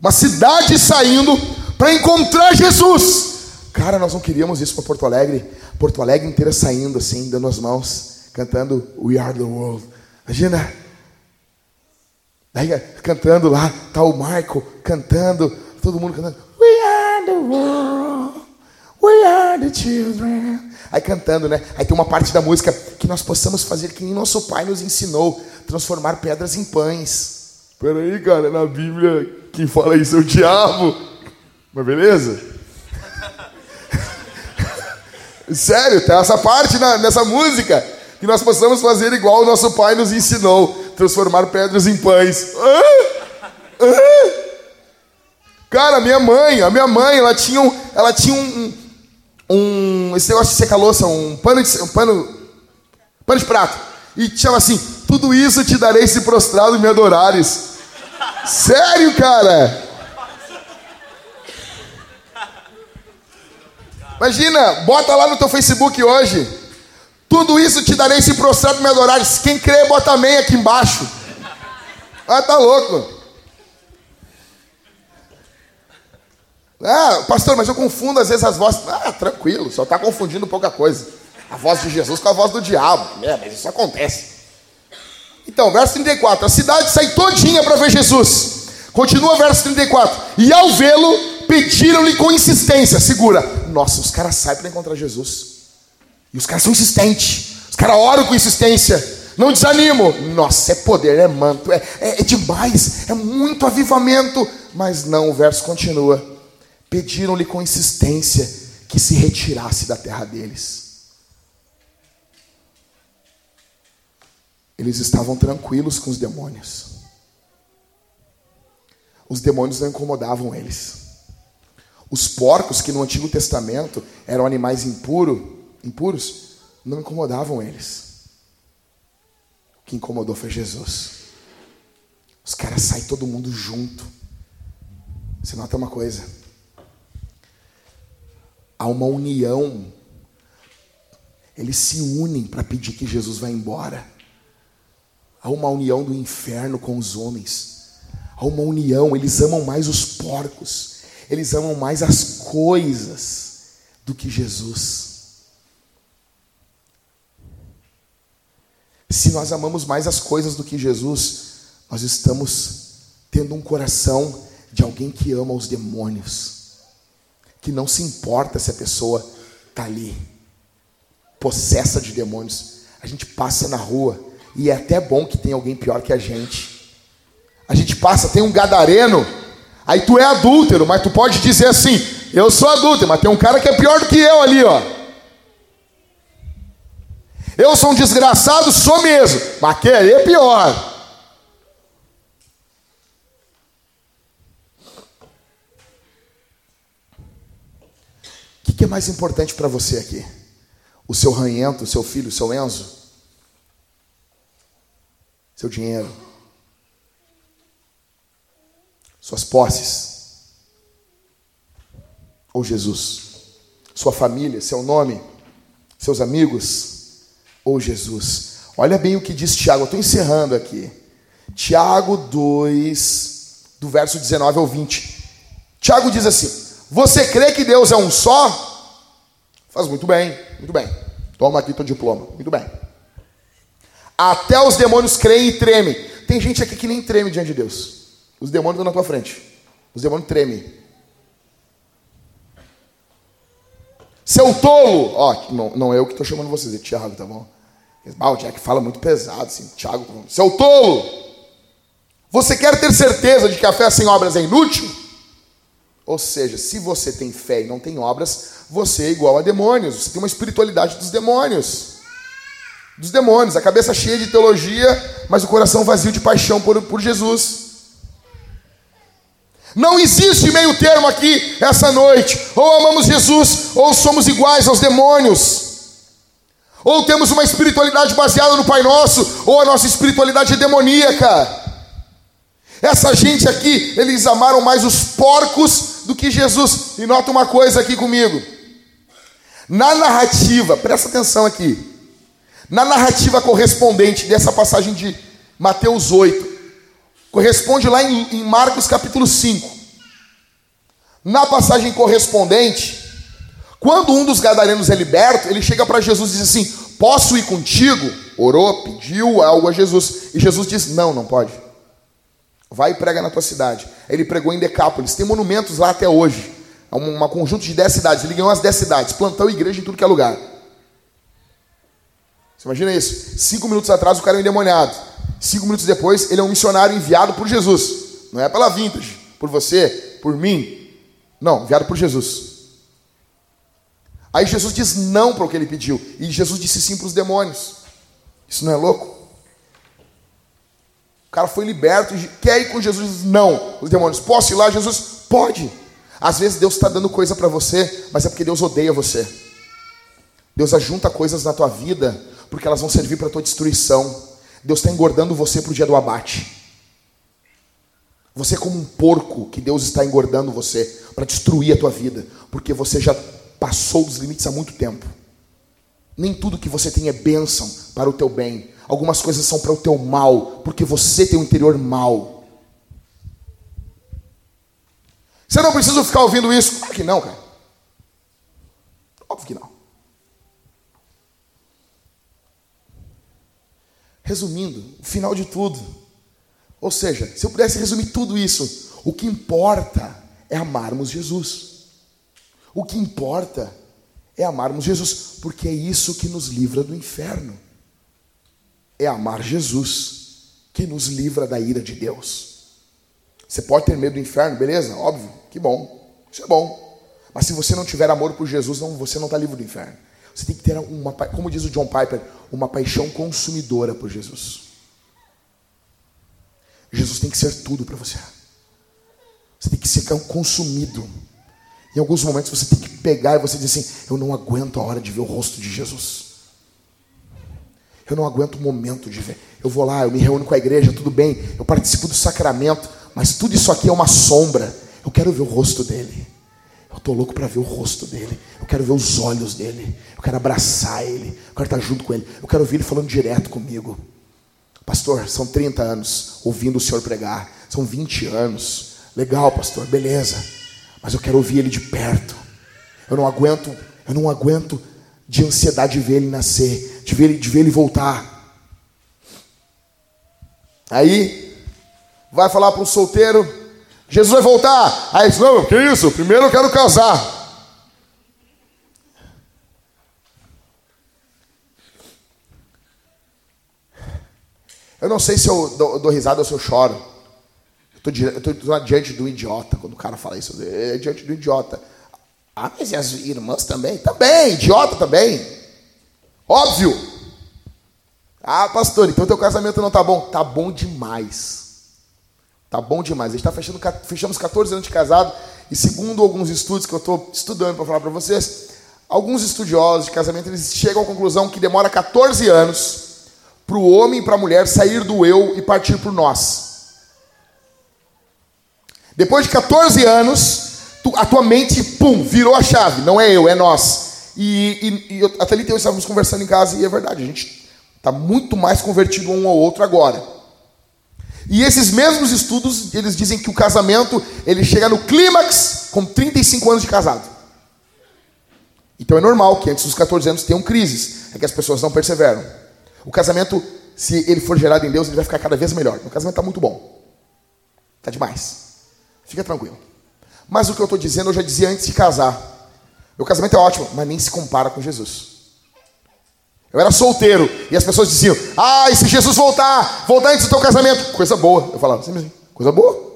Uma cidade saindo para encontrar Jesus. Cara, nós não queríamos isso para Porto Alegre. Porto Alegre inteira saindo assim, dando as mãos, cantando We Are the World. Imagina. Daí, cantando lá, tá o Michael cantando, todo mundo cantando We Are the World. We are the children. Aí cantando, né? Aí tem uma parte da música que nós possamos fazer que nosso pai nos ensinou transformar pedras em pães. Peraí, cara, na Bíblia quem fala isso é o diabo. Mas beleza? Sério, tem essa parte na, nessa música. Que nós possamos fazer igual o nosso pai nos ensinou: transformar pedras em pães. Ah, ah. Cara, minha mãe, a minha mãe, ela tinha um, ela tinha um, um esse negócio de secar louça, um pano de, um pano, pano de prato. E chama assim: tudo isso te darei se prostrado me adorares. Sério, cara? Imagina, bota lá no teu Facebook hoje. Tudo isso te darei se prostrado me adorares. Quem crê, bota amém aqui embaixo. Ah, tá louco. Ah, pastor, mas eu confundo às vezes as vozes. Ah, tranquilo, só está confundindo pouca coisa. A voz de Jesus com a voz do diabo. É, mas isso acontece. Então, verso 34. A cidade sai todinha para ver Jesus. Continua verso 34. E ao vê-lo, pediram-lhe com insistência. Segura. Nossa, os caras saem para encontrar Jesus. E os caras são insistentes. Os caras oram com insistência. Não desanimo. Nossa, é poder, é manto, é, é, é demais. É muito avivamento. Mas não, o verso continua. Pediram-lhe com insistência que se retirasse da terra deles. Eles estavam tranquilos com os demônios. Os demônios não incomodavam eles. Os porcos, que no Antigo Testamento eram animais impuro, impuros, não incomodavam eles. O que incomodou foi Jesus. Os caras saem todo mundo junto. Você nota uma coisa? Há uma união. Eles se unem para pedir que Jesus vá embora. Há uma união do inferno com os homens. Há uma união, eles amam mais os porcos. Eles amam mais as coisas do que Jesus. Se nós amamos mais as coisas do que Jesus, nós estamos tendo um coração de alguém que ama os demônios, que não se importa se a pessoa está ali, possessa de demônios. A gente passa na rua, e é até bom que tem alguém pior que a gente. A gente passa, tem um gadareno, aí tu é adúltero, mas tu pode dizer assim: eu sou adúltero, mas tem um cara que é pior do que eu ali, ó. Eu sou um desgraçado, sou mesmo. Mas querer é pior. O que, é mais importante para você aqui? O seu ranhento, o seu filho, o seu Enzo? Seu dinheiro? Suas posses? Ou Jesus? Sua família, seu nome, seus amigos? Ou Jesus? Olha bem o que diz Tiago, eu estou encerrando aqui. Tiago 2, do verso 19 ao 20. Tiago diz assim: Você crê que Deus é um só? Faz muito bem, muito bem. Toma aqui teu diploma. Muito bem. Até os demônios creem e tremem. Tem gente aqui que nem treme diante de Deus. Os demônios estão na tua frente. Os demônios tremem. Seu tolo! Ó, não, não é eu que estou chamando vocês, é Tiago, tá bom? Ah, o Jack fala muito pesado, assim. Tiago, seu tolo! Você quer ter certeza de que a fé sem obras é inútil? Ou seja, se você tem fé e não tem obras, você é igual a demônios. Você tem uma espiritualidade dos demônios. Dos demônios, a cabeça cheia de teologia, mas o coração vazio de paixão por, por Jesus. Não existe meio termo aqui essa noite. Ou amamos Jesus, ou somos iguais aos demônios. Ou temos uma espiritualidade baseada no Pai Nosso, ou a nossa espiritualidade é demoníaca. Essa gente aqui, eles amaram mais os porcos do que Jesus. E nota uma coisa aqui comigo. Na narrativa, presta atenção aqui. Na narrativa correspondente dessa passagem de Mateus 8, corresponde lá em, em Marcos capítulo 5. Na passagem correspondente, quando um dos gadarenos é liberto, ele chega para Jesus e diz assim: Posso ir contigo? Orou, pediu algo a Jesus. E Jesus diz: Não, não pode. Vai e prega na tua cidade. Ele pregou em Decápolis. Tem monumentos lá até hoje. É um conjunto de 10 cidades. Ele ganhou as 10 cidades. Plantou igreja em tudo que é lugar. Você imagina isso? Cinco minutos atrás o cara é um endemoniado. Cinco minutos depois ele é um missionário enviado por Jesus. Não é pela vintage, por você, por mim. Não, enviado por Jesus. Aí Jesus diz não para o que ele pediu. E Jesus disse sim para os demônios. Isso não é louco? O cara foi liberto, quer ir com Jesus? Diz, não. Os demônios, posso ir lá? Jesus, pode. Às vezes Deus está dando coisa para você, mas é porque Deus odeia você. Deus ajunta coisas na tua vida porque elas vão servir para a tua destruição. Deus está engordando você para o dia do abate. Você é como um porco que Deus está engordando você para destruir a tua vida, porque você já passou dos limites há muito tempo. Nem tudo que você tem é bênção para o teu bem. Algumas coisas são para o teu mal, porque você tem um interior mal. Você não precisa ficar ouvindo isso. Claro que não, cara. Óbvio que não. Resumindo, o final de tudo. Ou seja, se eu pudesse resumir tudo isso, o que importa é amarmos Jesus. O que importa é amarmos Jesus, porque é isso que nos livra do inferno. É amar Jesus que nos livra da ira de Deus. Você pode ter medo do inferno, beleza? Óbvio, que bom. Isso é bom. Mas se você não tiver amor por Jesus, não, você não está livre do inferno. Você tem que ter uma, como diz o John Piper, uma paixão consumidora por Jesus. Jesus tem que ser tudo para você. Você tem que ser consumido. Em alguns momentos você tem que pegar e você diz assim: Eu não aguento a hora de ver o rosto de Jesus. Eu não aguento o momento de ver. Eu vou lá, eu me reúno com a igreja, tudo bem, eu participo do sacramento, mas tudo isso aqui é uma sombra. Eu quero ver o rosto dele. Eu estou louco para ver o rosto dele. Eu quero ver os olhos dele. Eu quero abraçar ele. Eu quero estar junto com ele. Eu quero ouvir ele falando direto comigo. Pastor, são 30 anos ouvindo o senhor pregar. São 20 anos. Legal, pastor, beleza. Mas eu quero ouvir ele de perto. Eu não aguento, eu não aguento de ansiedade de ver ele nascer, de ver ele, de ver ele voltar. Aí, vai falar para um solteiro, Jesus vai voltar. Aí diz, não, que isso? Primeiro eu quero casar. Eu não sei se eu dou, dou risada ou se eu choro. Eu estou diante do idiota quando o cara fala isso. É diante do idiota. Ah, mas e as irmãs também? Também, idiota também. Óbvio. Ah, pastor, então teu casamento não tá bom. Tá bom demais. Tá bom demais. A gente tá fechando, fechamos 14 anos de casado e segundo alguns estudos que eu estou estudando para falar para vocês, alguns estudiosos de casamento eles chegam à conclusão que demora 14 anos para o homem e para a mulher sair do eu e partir para o nós. Depois de 14 anos, tu, a tua mente, pum, virou a chave. Não é eu, é nós. E, e, e eu, a Thalita e eu estávamos conversando em casa e é verdade, a gente está muito mais convertido um ao outro agora. E esses mesmos estudos, eles dizem que o casamento, ele chega no clímax com 35 anos de casado. Então é normal que antes dos 14 anos tenham crises, é que as pessoas não perseveram. O casamento, se ele for gerado em Deus, ele vai ficar cada vez melhor. O casamento está muito bom. Está demais. Fica tranquilo. Mas o que eu estou dizendo, eu já dizia antes de casar. Meu casamento é ótimo, mas nem se compara com Jesus. Eu era solteiro e as pessoas diziam: Ah, e se Jesus voltar, voltar antes do teu casamento? Coisa boa. Eu falava: coisa boa.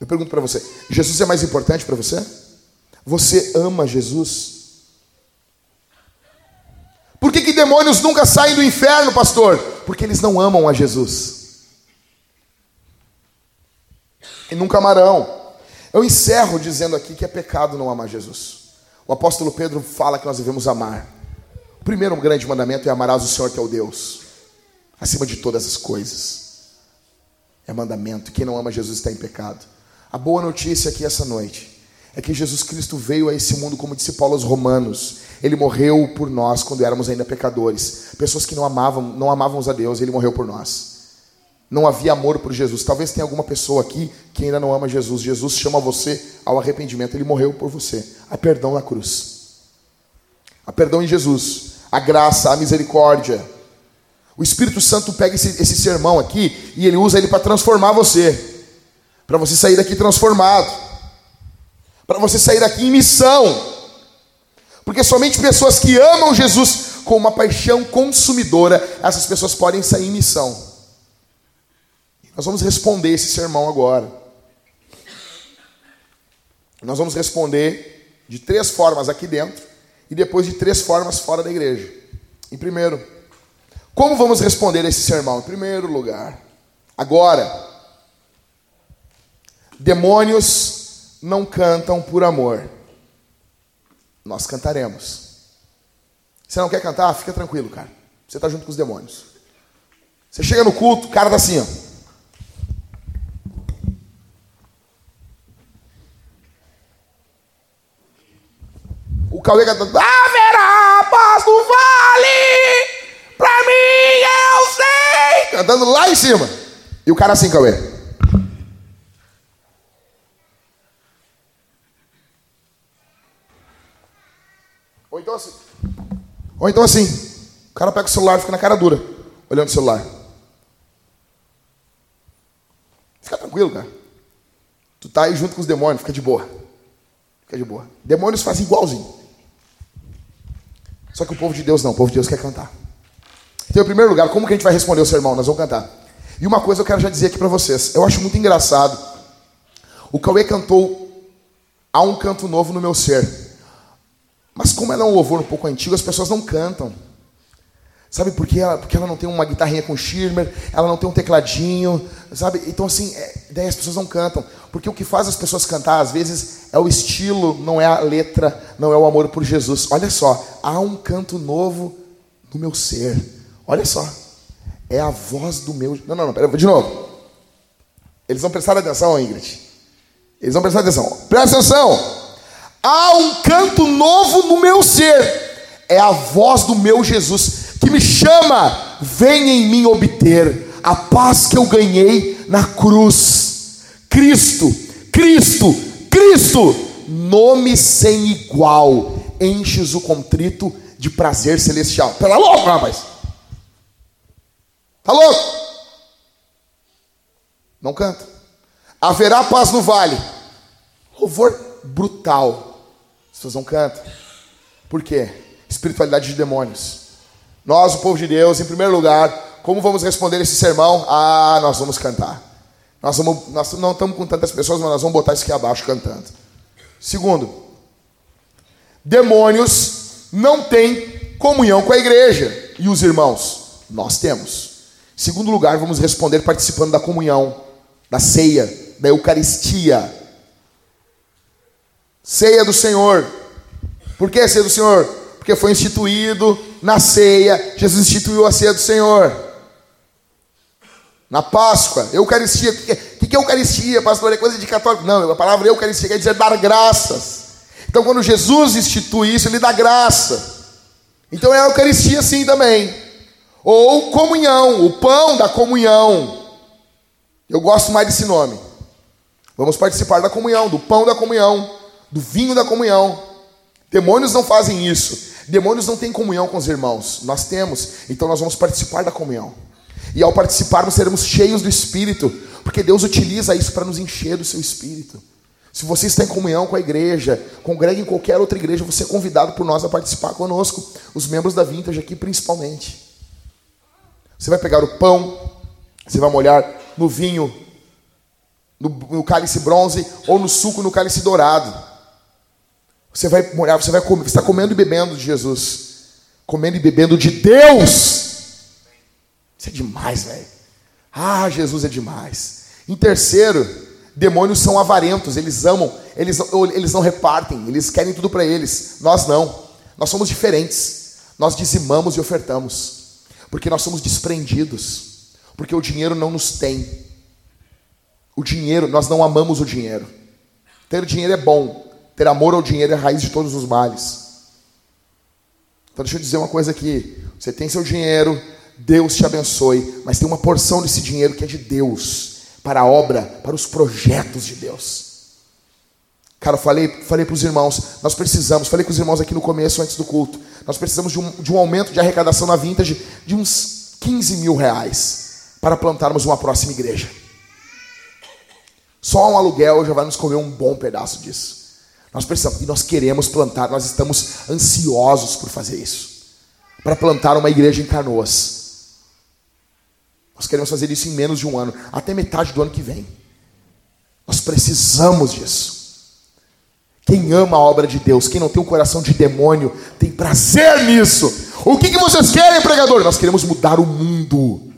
Eu pergunto para você: Jesus é mais importante para você? Você ama Jesus? Por que, que demônios nunca saem do inferno, pastor? Porque eles não amam a Jesus e num camarão. Eu encerro dizendo aqui que é pecado não amar Jesus. O apóstolo Pedro fala que nós devemos amar. Primeiro grande mandamento é amarás o Senhor o Deus, acima de todas as coisas. É mandamento. Quem não ama Jesus está em pecado. A boa notícia aqui essa noite é que Jesus Cristo veio a esse mundo como disse Paulo aos Romanos. Ele morreu por nós quando éramos ainda pecadores, pessoas que não amavam, não amávamos a Deus. Ele morreu por nós. Não havia amor por Jesus. Talvez tenha alguma pessoa aqui que ainda não ama Jesus. Jesus chama você ao arrependimento. Ele morreu por você. Há perdão na cruz. Há perdão em Jesus. A graça, a misericórdia. O Espírito Santo pega esse, esse sermão aqui e ele usa ele para transformar você. Para você sair daqui transformado. Para você sair daqui em missão. Porque somente pessoas que amam Jesus com uma paixão consumidora, essas pessoas podem sair em missão. Nós vamos responder esse sermão agora. Nós vamos responder de três formas aqui dentro e depois de três formas fora da igreja. Em primeiro, como vamos responder esse sermão? Em primeiro lugar, agora, demônios não cantam por amor. Nós cantaremos. Você não quer cantar? Fica tranquilo, cara. Você está junto com os demônios. Você chega no culto, o cara tá assim, ó. O Cauê cantando, haverá paz no vale, pra mim eu sei. Cantando lá em cima. E o cara assim, Cauê. Ou então assim. Ou então assim. O cara pega o celular e fica na cara dura, olhando o celular. Fica tranquilo, cara. Tu tá aí junto com os demônios, fica de boa. Fica de boa. Demônios fazem igualzinho. Só que o povo de Deus não, o povo de Deus quer cantar. Então, em primeiro lugar, como que a gente vai responder o sermão? Nós vamos cantar. E uma coisa eu quero já dizer aqui para vocês. Eu acho muito engraçado. O Cauê cantou Há um canto novo no meu ser. Mas como ela é um louvor um pouco antigo, as pessoas não cantam. Sabe por quê? Porque ela não tem uma guitarrinha com shimmer, ela não tem um tecladinho, sabe? Então, assim, é, daí as pessoas não cantam. Porque o que faz as pessoas cantar, às vezes, é o estilo, não é a letra, não é o amor por Jesus. Olha só, há um canto novo no meu ser. Olha só, é a voz do meu. Não, não, não, pera, de novo. Eles vão prestar atenção, Ingrid. Eles vão prestar atenção. Presta atenção. Há um canto novo no meu ser. É a voz do meu Jesus que me chama, venha em mim obter a paz que eu ganhei na cruz. Cristo, Cristo, Cristo, nome sem igual, enches o contrito de prazer celestial. Tá louco, rapaz? Tá louco? Não canta. Haverá paz no vale. Louvor brutal. As pessoas não cantam. Por quê? Espiritualidade de demônios. Nós, o povo de Deus, em primeiro lugar, como vamos responder esse sermão? Ah, nós vamos cantar. Nós, vamos, nós não estamos com tantas pessoas, mas nós vamos botar isso aqui abaixo cantando. Segundo, demônios não têm comunhão com a igreja. E os irmãos? Nós temos. Em segundo lugar, vamos responder participando da comunhão, da ceia, da Eucaristia. Ceia do Senhor. Por que ceia do Senhor? Porque foi instituído na ceia, Jesus instituiu a ceia do Senhor. Na Páscoa, Eucaristia. O que, que é Eucaristia, pastor? É coisa de católico? Não, a palavra Eucaristia quer dizer dar graças. Então, quando Jesus institui isso, ele dá graça. Então, é a Eucaristia sim também. Ou comunhão, o pão da comunhão. Eu gosto mais desse nome. Vamos participar da comunhão, do pão da comunhão, do vinho da comunhão. Demônios não fazem isso. Demônios não têm comunhão com os irmãos. Nós temos, então nós vamos participar da comunhão. E ao participarmos, seremos cheios do Espírito, porque Deus utiliza isso para nos encher do seu Espírito. Se você está em comunhão com a igreja, congregue em qualquer outra igreja, você é convidado por nós a participar conosco, os membros da Vintage aqui principalmente. Você vai pegar o pão, você vai molhar no vinho, no, no cálice bronze, ou no suco no cálice dourado. Você vai molhar, você vai comer, você está comendo e bebendo de Jesus, comendo e bebendo de Deus. Isso é demais, velho. Ah, Jesus é demais. Em terceiro, demônios são avarentos, eles amam, eles, eles não repartem, eles querem tudo para eles. Nós não. Nós somos diferentes. Nós dizimamos e ofertamos. Porque nós somos desprendidos. Porque o dinheiro não nos tem. O dinheiro, nós não amamos o dinheiro. Ter dinheiro é bom, ter amor ao dinheiro é a raiz de todos os males. Então deixa eu dizer uma coisa aqui. Você tem seu dinheiro, Deus te abençoe, mas tem uma porção desse dinheiro que é de Deus, para a obra, para os projetos de Deus. Cara, eu falei, falei para os irmãos, nós precisamos, falei com os irmãos aqui no começo, antes do culto, nós precisamos de um, de um aumento de arrecadação na vintage de uns 15 mil reais para plantarmos uma próxima igreja. Só um aluguel já vai nos comer um bom pedaço disso. Nós precisamos, e nós queremos plantar, nós estamos ansiosos por fazer isso. Para plantar uma igreja em Canoas. Nós queremos fazer isso em menos de um ano, até metade do ano que vem. Nós precisamos disso. Quem ama a obra de Deus, quem não tem um coração de demônio, tem prazer nisso. O que, que vocês querem, pregador? Nós queremos mudar o mundo.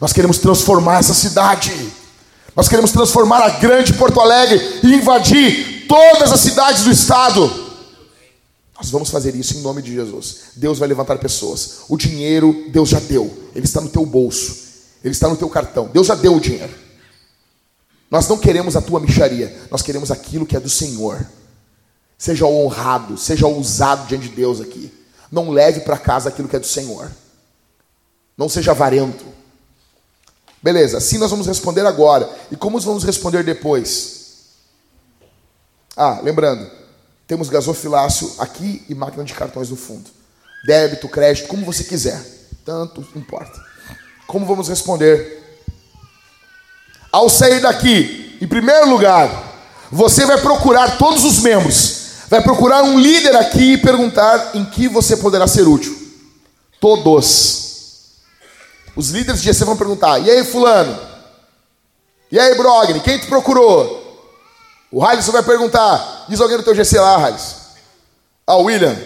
Nós queremos transformar essa cidade. Nós queremos transformar a grande Porto Alegre e invadir todas as cidades do estado. Nós vamos fazer isso em nome de Jesus. Deus vai levantar pessoas. O dinheiro Deus já deu. Ele está no teu bolso. Ele está no teu cartão. Deus já deu o dinheiro. Nós não queremos a tua micharia. Nós queremos aquilo que é do Senhor. Seja honrado, seja ousado diante de Deus aqui. Não leve para casa aquilo que é do Senhor. Não seja avarento. Beleza, assim nós vamos responder agora. E como vamos responder depois? Ah, lembrando, temos gasofilácio aqui e máquina de cartões no fundo. Débito, crédito, como você quiser. Tanto importa. Como vamos responder? Ao sair daqui, em primeiro lugar, você vai procurar todos os membros. Vai procurar um líder aqui e perguntar em que você poderá ser útil. Todos. Os líderes de GC vão perguntar: e aí, Fulano? E aí, Brogni? Quem te procurou? O Halisson vai perguntar: diz alguém do teu GC lá, Halisson. Ah, William.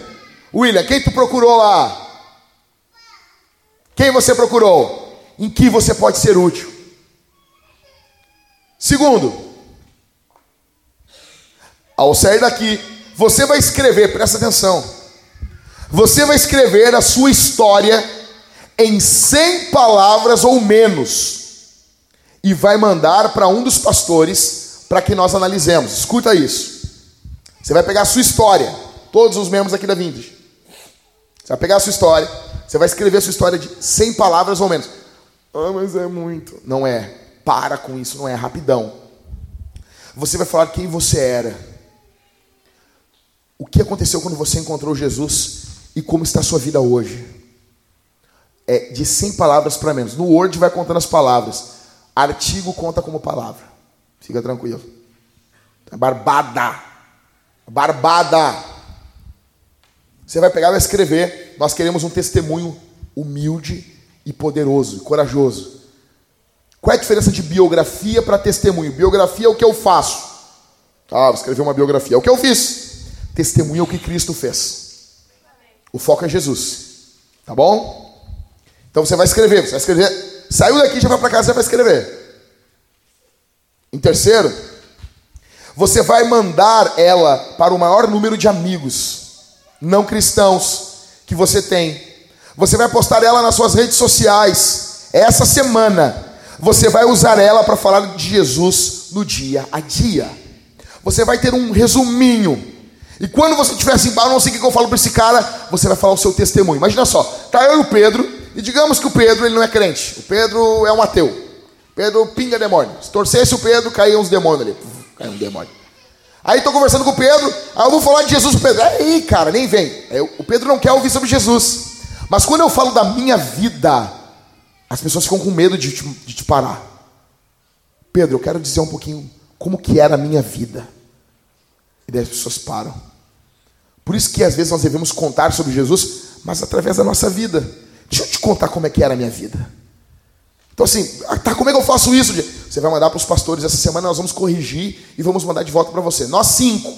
William, quem tu procurou lá? Quem você procurou? Em que você pode ser útil? Segundo, ao sair daqui, você vai escrever, presta atenção. Você vai escrever a sua história em 100 palavras ou menos e vai mandar para um dos pastores para que nós analisemos. Escuta isso. Você vai pegar a sua história, todos os membros aqui da Vintage. Você vai pegar a sua história, você vai escrever a sua história de 100 palavras ou menos. Ah, mas é muito. Não é. Para com isso, não é. Rapidão. Você vai falar quem você era. O que aconteceu quando você encontrou Jesus e como está a sua vida hoje. É de 100 palavras para menos. No Word vai contando as palavras. Artigo conta como palavra. Fica tranquilo. É barbada. Barbada. Você vai pegar e vai escrever. Nós queremos um testemunho humilde e poderoso, corajoso. Qual é a diferença de biografia para testemunho? Biografia é o que eu faço. Ah, vou escrever uma biografia. É o que eu fiz. Testemunho é o que Cristo fez. O foco é Jesus. Tá bom? Então você vai escrever, você vai escrever. Saiu daqui, já vai para casa, você vai escrever. Em terceiro, você vai mandar ela para o maior número de amigos não cristãos que você tem. Você vai postar ela nas suas redes sociais. Essa semana você vai usar ela para falar de Jesus no dia a dia. Você vai ter um resuminho. E quando você estiver assim, ah, não sei o que eu falo para esse cara, você vai falar o seu testemunho. Imagina só, tá eu e o Pedro, e digamos que o Pedro ele não é crente. O Pedro é um ateu. Pedro pinga demônio. Se torcesse o Pedro, caía uns demônios ali. Caiu um demônio. Aí estou conversando com o Pedro, aí eu vou falar de Jesus pro Pedro. Aí, cara, nem vem. Aí, o Pedro não quer ouvir sobre Jesus. Mas quando eu falo da minha vida, as pessoas ficam com medo de te, de te parar. Pedro, eu quero dizer um pouquinho como que era a minha vida. E daí as pessoas param. Por isso que às vezes nós devemos contar sobre Jesus, mas através da nossa vida. Deixa eu te contar como é que era a minha vida. Então assim, ah, tá, como é que eu faço isso? Você vai mandar para os pastores essa semana, nós vamos corrigir e vamos mandar de volta para você. Nós cinco.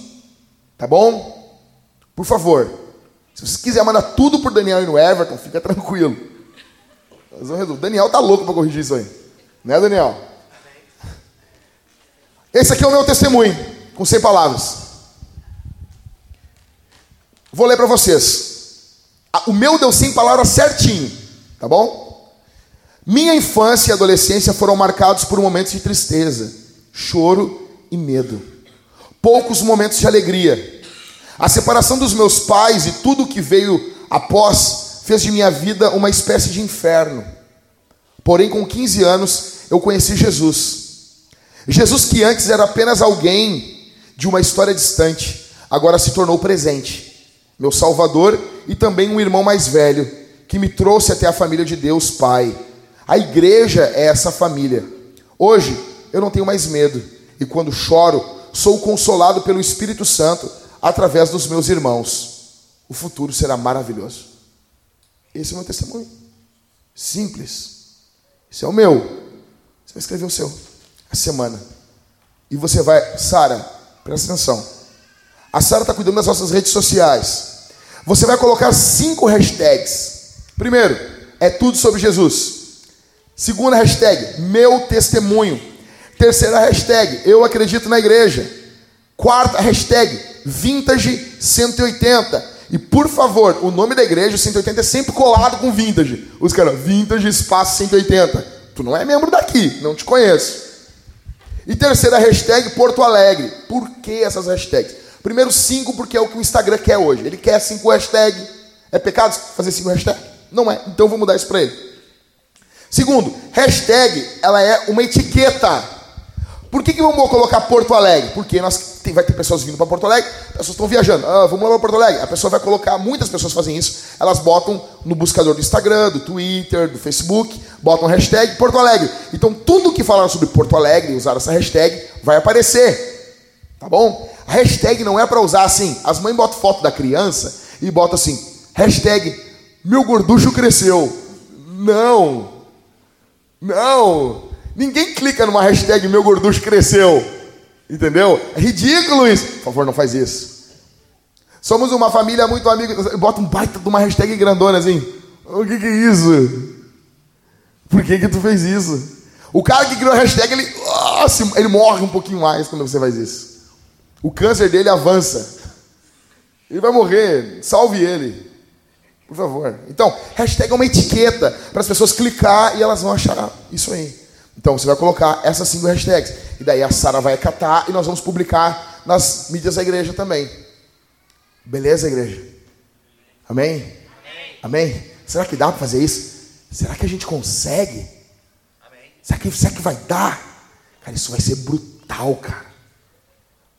Tá bom? Por favor. Se você quiser mandar tudo por Daniel e no Everton, fica tranquilo. Daniel tá louco para corrigir isso aí. Né, Daniel? Esse aqui é o meu testemunho, com 100 palavras. Vou ler para vocês. O meu deu 100 palavras certinho, tá bom? Minha infância e adolescência foram marcados por momentos de tristeza, choro e medo. Poucos momentos de alegria. A separação dos meus pais e tudo o que veio após fez de minha vida uma espécie de inferno. Porém, com 15 anos, eu conheci Jesus. Jesus, que antes era apenas alguém de uma história distante, agora se tornou presente, meu Salvador e também um irmão mais velho, que me trouxe até a família de Deus Pai a igreja é essa família. Hoje eu não tenho mais medo, e quando choro, sou consolado pelo Espírito Santo através dos meus irmãos. O futuro será maravilhoso. Esse é o meu testemunho. Simples. Esse é o meu. Você vai escrever o seu. A semana. E você vai, Sara, presta atenção. A Sara está cuidando das nossas redes sociais. Você vai colocar cinco hashtags. Primeiro, é tudo sobre Jesus. Segunda hashtag, meu testemunho. Terceira hashtag, eu acredito na igreja. Quarta hashtag, vintage 180. E por favor, o nome da igreja, 180, é sempre colado com vintage. Os caras, vintage espaço 180. Tu não é membro daqui, não te conheço. E terceira hashtag, Porto Alegre. Por que essas hashtags? Primeiro, cinco, porque é o que o Instagram quer hoje. Ele quer cinco hashtags. É pecado fazer cinco hashtags? Não é. Então vou mudar isso para ele. Segundo, hashtag, ela é uma etiqueta. Por que, que vamos colocar Porto Alegre? Porque nós tem, vai ter pessoas vindo para Porto Alegre, pessoas estão viajando. Ah, vamos lá para Porto Alegre. A pessoa vai colocar, muitas pessoas fazem isso, elas botam no buscador do Instagram, do Twitter, do Facebook, botam hashtag Porto Alegre. Então tudo que falar sobre Porto Alegre, usar essa hashtag, vai aparecer. Tá bom? A hashtag não é para usar assim. As mães botam foto da criança e botam assim, hashtag meu gorducho cresceu. Não. Não! Ninguém clica numa hashtag meu gorducho cresceu. Entendeu? É ridículo isso. Por favor, não faz isso. Somos uma família muito amiga. Bota um baita de uma hashtag grandona assim. O que, que é isso? Por que, que tu fez isso? O cara que criou a hashtag, ele, nossa, ele morre um pouquinho mais quando você faz isso. O câncer dele avança. Ele vai morrer. Salve ele. Por favor. Então, hashtag é uma etiqueta para as pessoas clicar e elas vão achar isso aí. Então, você vai colocar essas cinco hashtags. E daí a Sara vai acatar e nós vamos publicar nas mídias da igreja também. Beleza, igreja? Amém? Amém? Amém? Será que dá para fazer isso? Será que a gente consegue? Amém. Será que, será que vai dar? Cara, isso vai ser brutal, cara.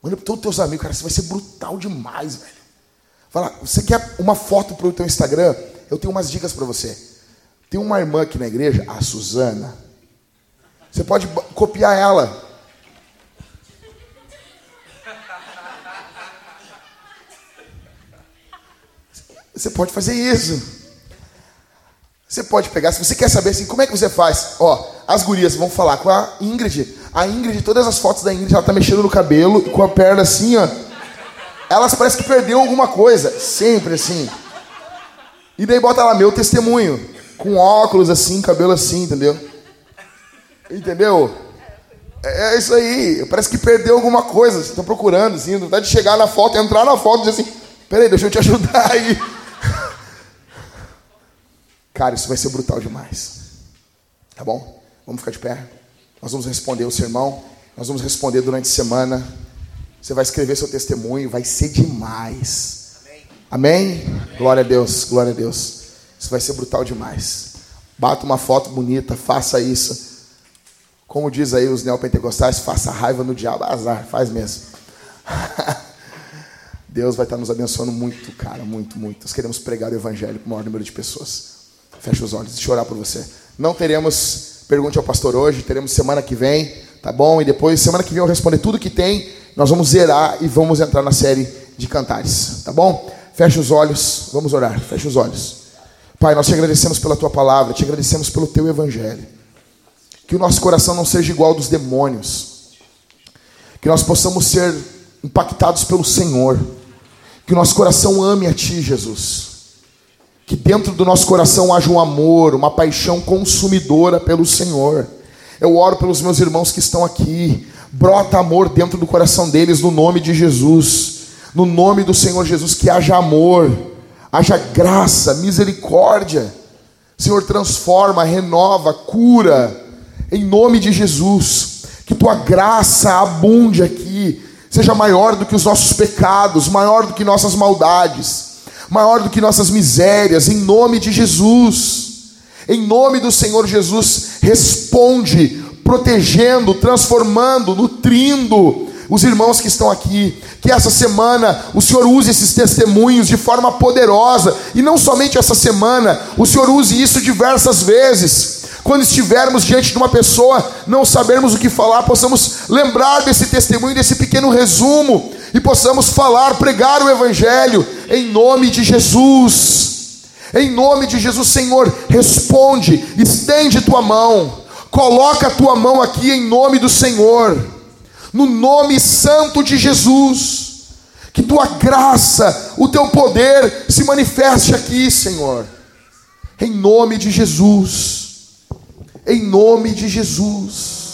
Manda para todos os teus amigos, cara, isso vai ser brutal demais, velho. Fala, você quer uma foto para o teu Instagram? Eu tenho umas dicas para você. Tem uma irmã aqui na igreja, a Suzana. Você pode copiar ela. Você pode fazer isso. Você pode pegar, se você quer saber assim, como é que você faz? Ó, as gurias vão falar com a Ingrid. A Ingrid, todas as fotos da Ingrid, ela tá mexendo no cabelo, com a perna assim, ó elas parecem que perdeu alguma coisa, sempre assim. E daí bota lá meu testemunho, com óculos assim, cabelo assim, entendeu? Entendeu? É, é isso aí. Parece que perdeu alguma coisa. Tá procurando, assim, vontade de chegar na foto, entrar na foto e dizer assim, peraí, deixa eu te ajudar aí. Cara, isso vai ser brutal demais. Tá bom? Vamos ficar de pé. Nós vamos responder o sermão. Nós vamos responder durante a semana. Você vai escrever seu testemunho. Vai ser demais. Amém? Amém? Glória a Deus. Glória a Deus. Isso vai ser brutal demais. Bata uma foto bonita. Faça isso. Como diz aí os neopentecostais, faça raiva no diabo. Azar. Faz mesmo. Deus vai estar nos abençoando muito, cara. Muito, muito. Nós queremos pregar o evangelho para o maior número de pessoas. Feche os olhos. Deixa eu orar por você. Não teremos pergunte ao pastor hoje, teremos semana que vem, tá bom? E depois, semana que vem, eu responder tudo que tem. Nós vamos zerar e vamos entrar na série de cantares, tá bom? Feche os olhos, vamos orar. Feche os olhos. Pai, nós te agradecemos pela tua palavra, te agradecemos pelo teu evangelho. Que o nosso coração não seja igual ao dos demônios. Que nós possamos ser impactados pelo Senhor. Que o nosso coração ame a ti, Jesus que dentro do nosso coração haja um amor, uma paixão consumidora pelo Senhor. Eu oro pelos meus irmãos que estão aqui. Brota amor dentro do coração deles, no nome de Jesus. No nome do Senhor Jesus, que haja amor, haja graça, misericórdia. Senhor, transforma, renova, cura. Em nome de Jesus. Que tua graça abunde aqui, seja maior do que os nossos pecados, maior do que nossas maldades maior do que nossas misérias, em nome de Jesus. Em nome do Senhor Jesus, responde, protegendo, transformando, nutrindo os irmãos que estão aqui. Que essa semana o Senhor use esses testemunhos de forma poderosa, e não somente essa semana, o Senhor use isso diversas vezes. Quando estivermos diante de uma pessoa, não sabermos o que falar, possamos lembrar desse testemunho, desse pequeno resumo, e possamos falar, pregar o Evangelho em nome de Jesus. Em nome de Jesus, Senhor, responde, estende tua mão, coloca a tua mão aqui em nome do Senhor, no nome santo de Jesus, que tua graça, o teu poder se manifeste aqui, Senhor, em nome de Jesus, em nome de Jesus.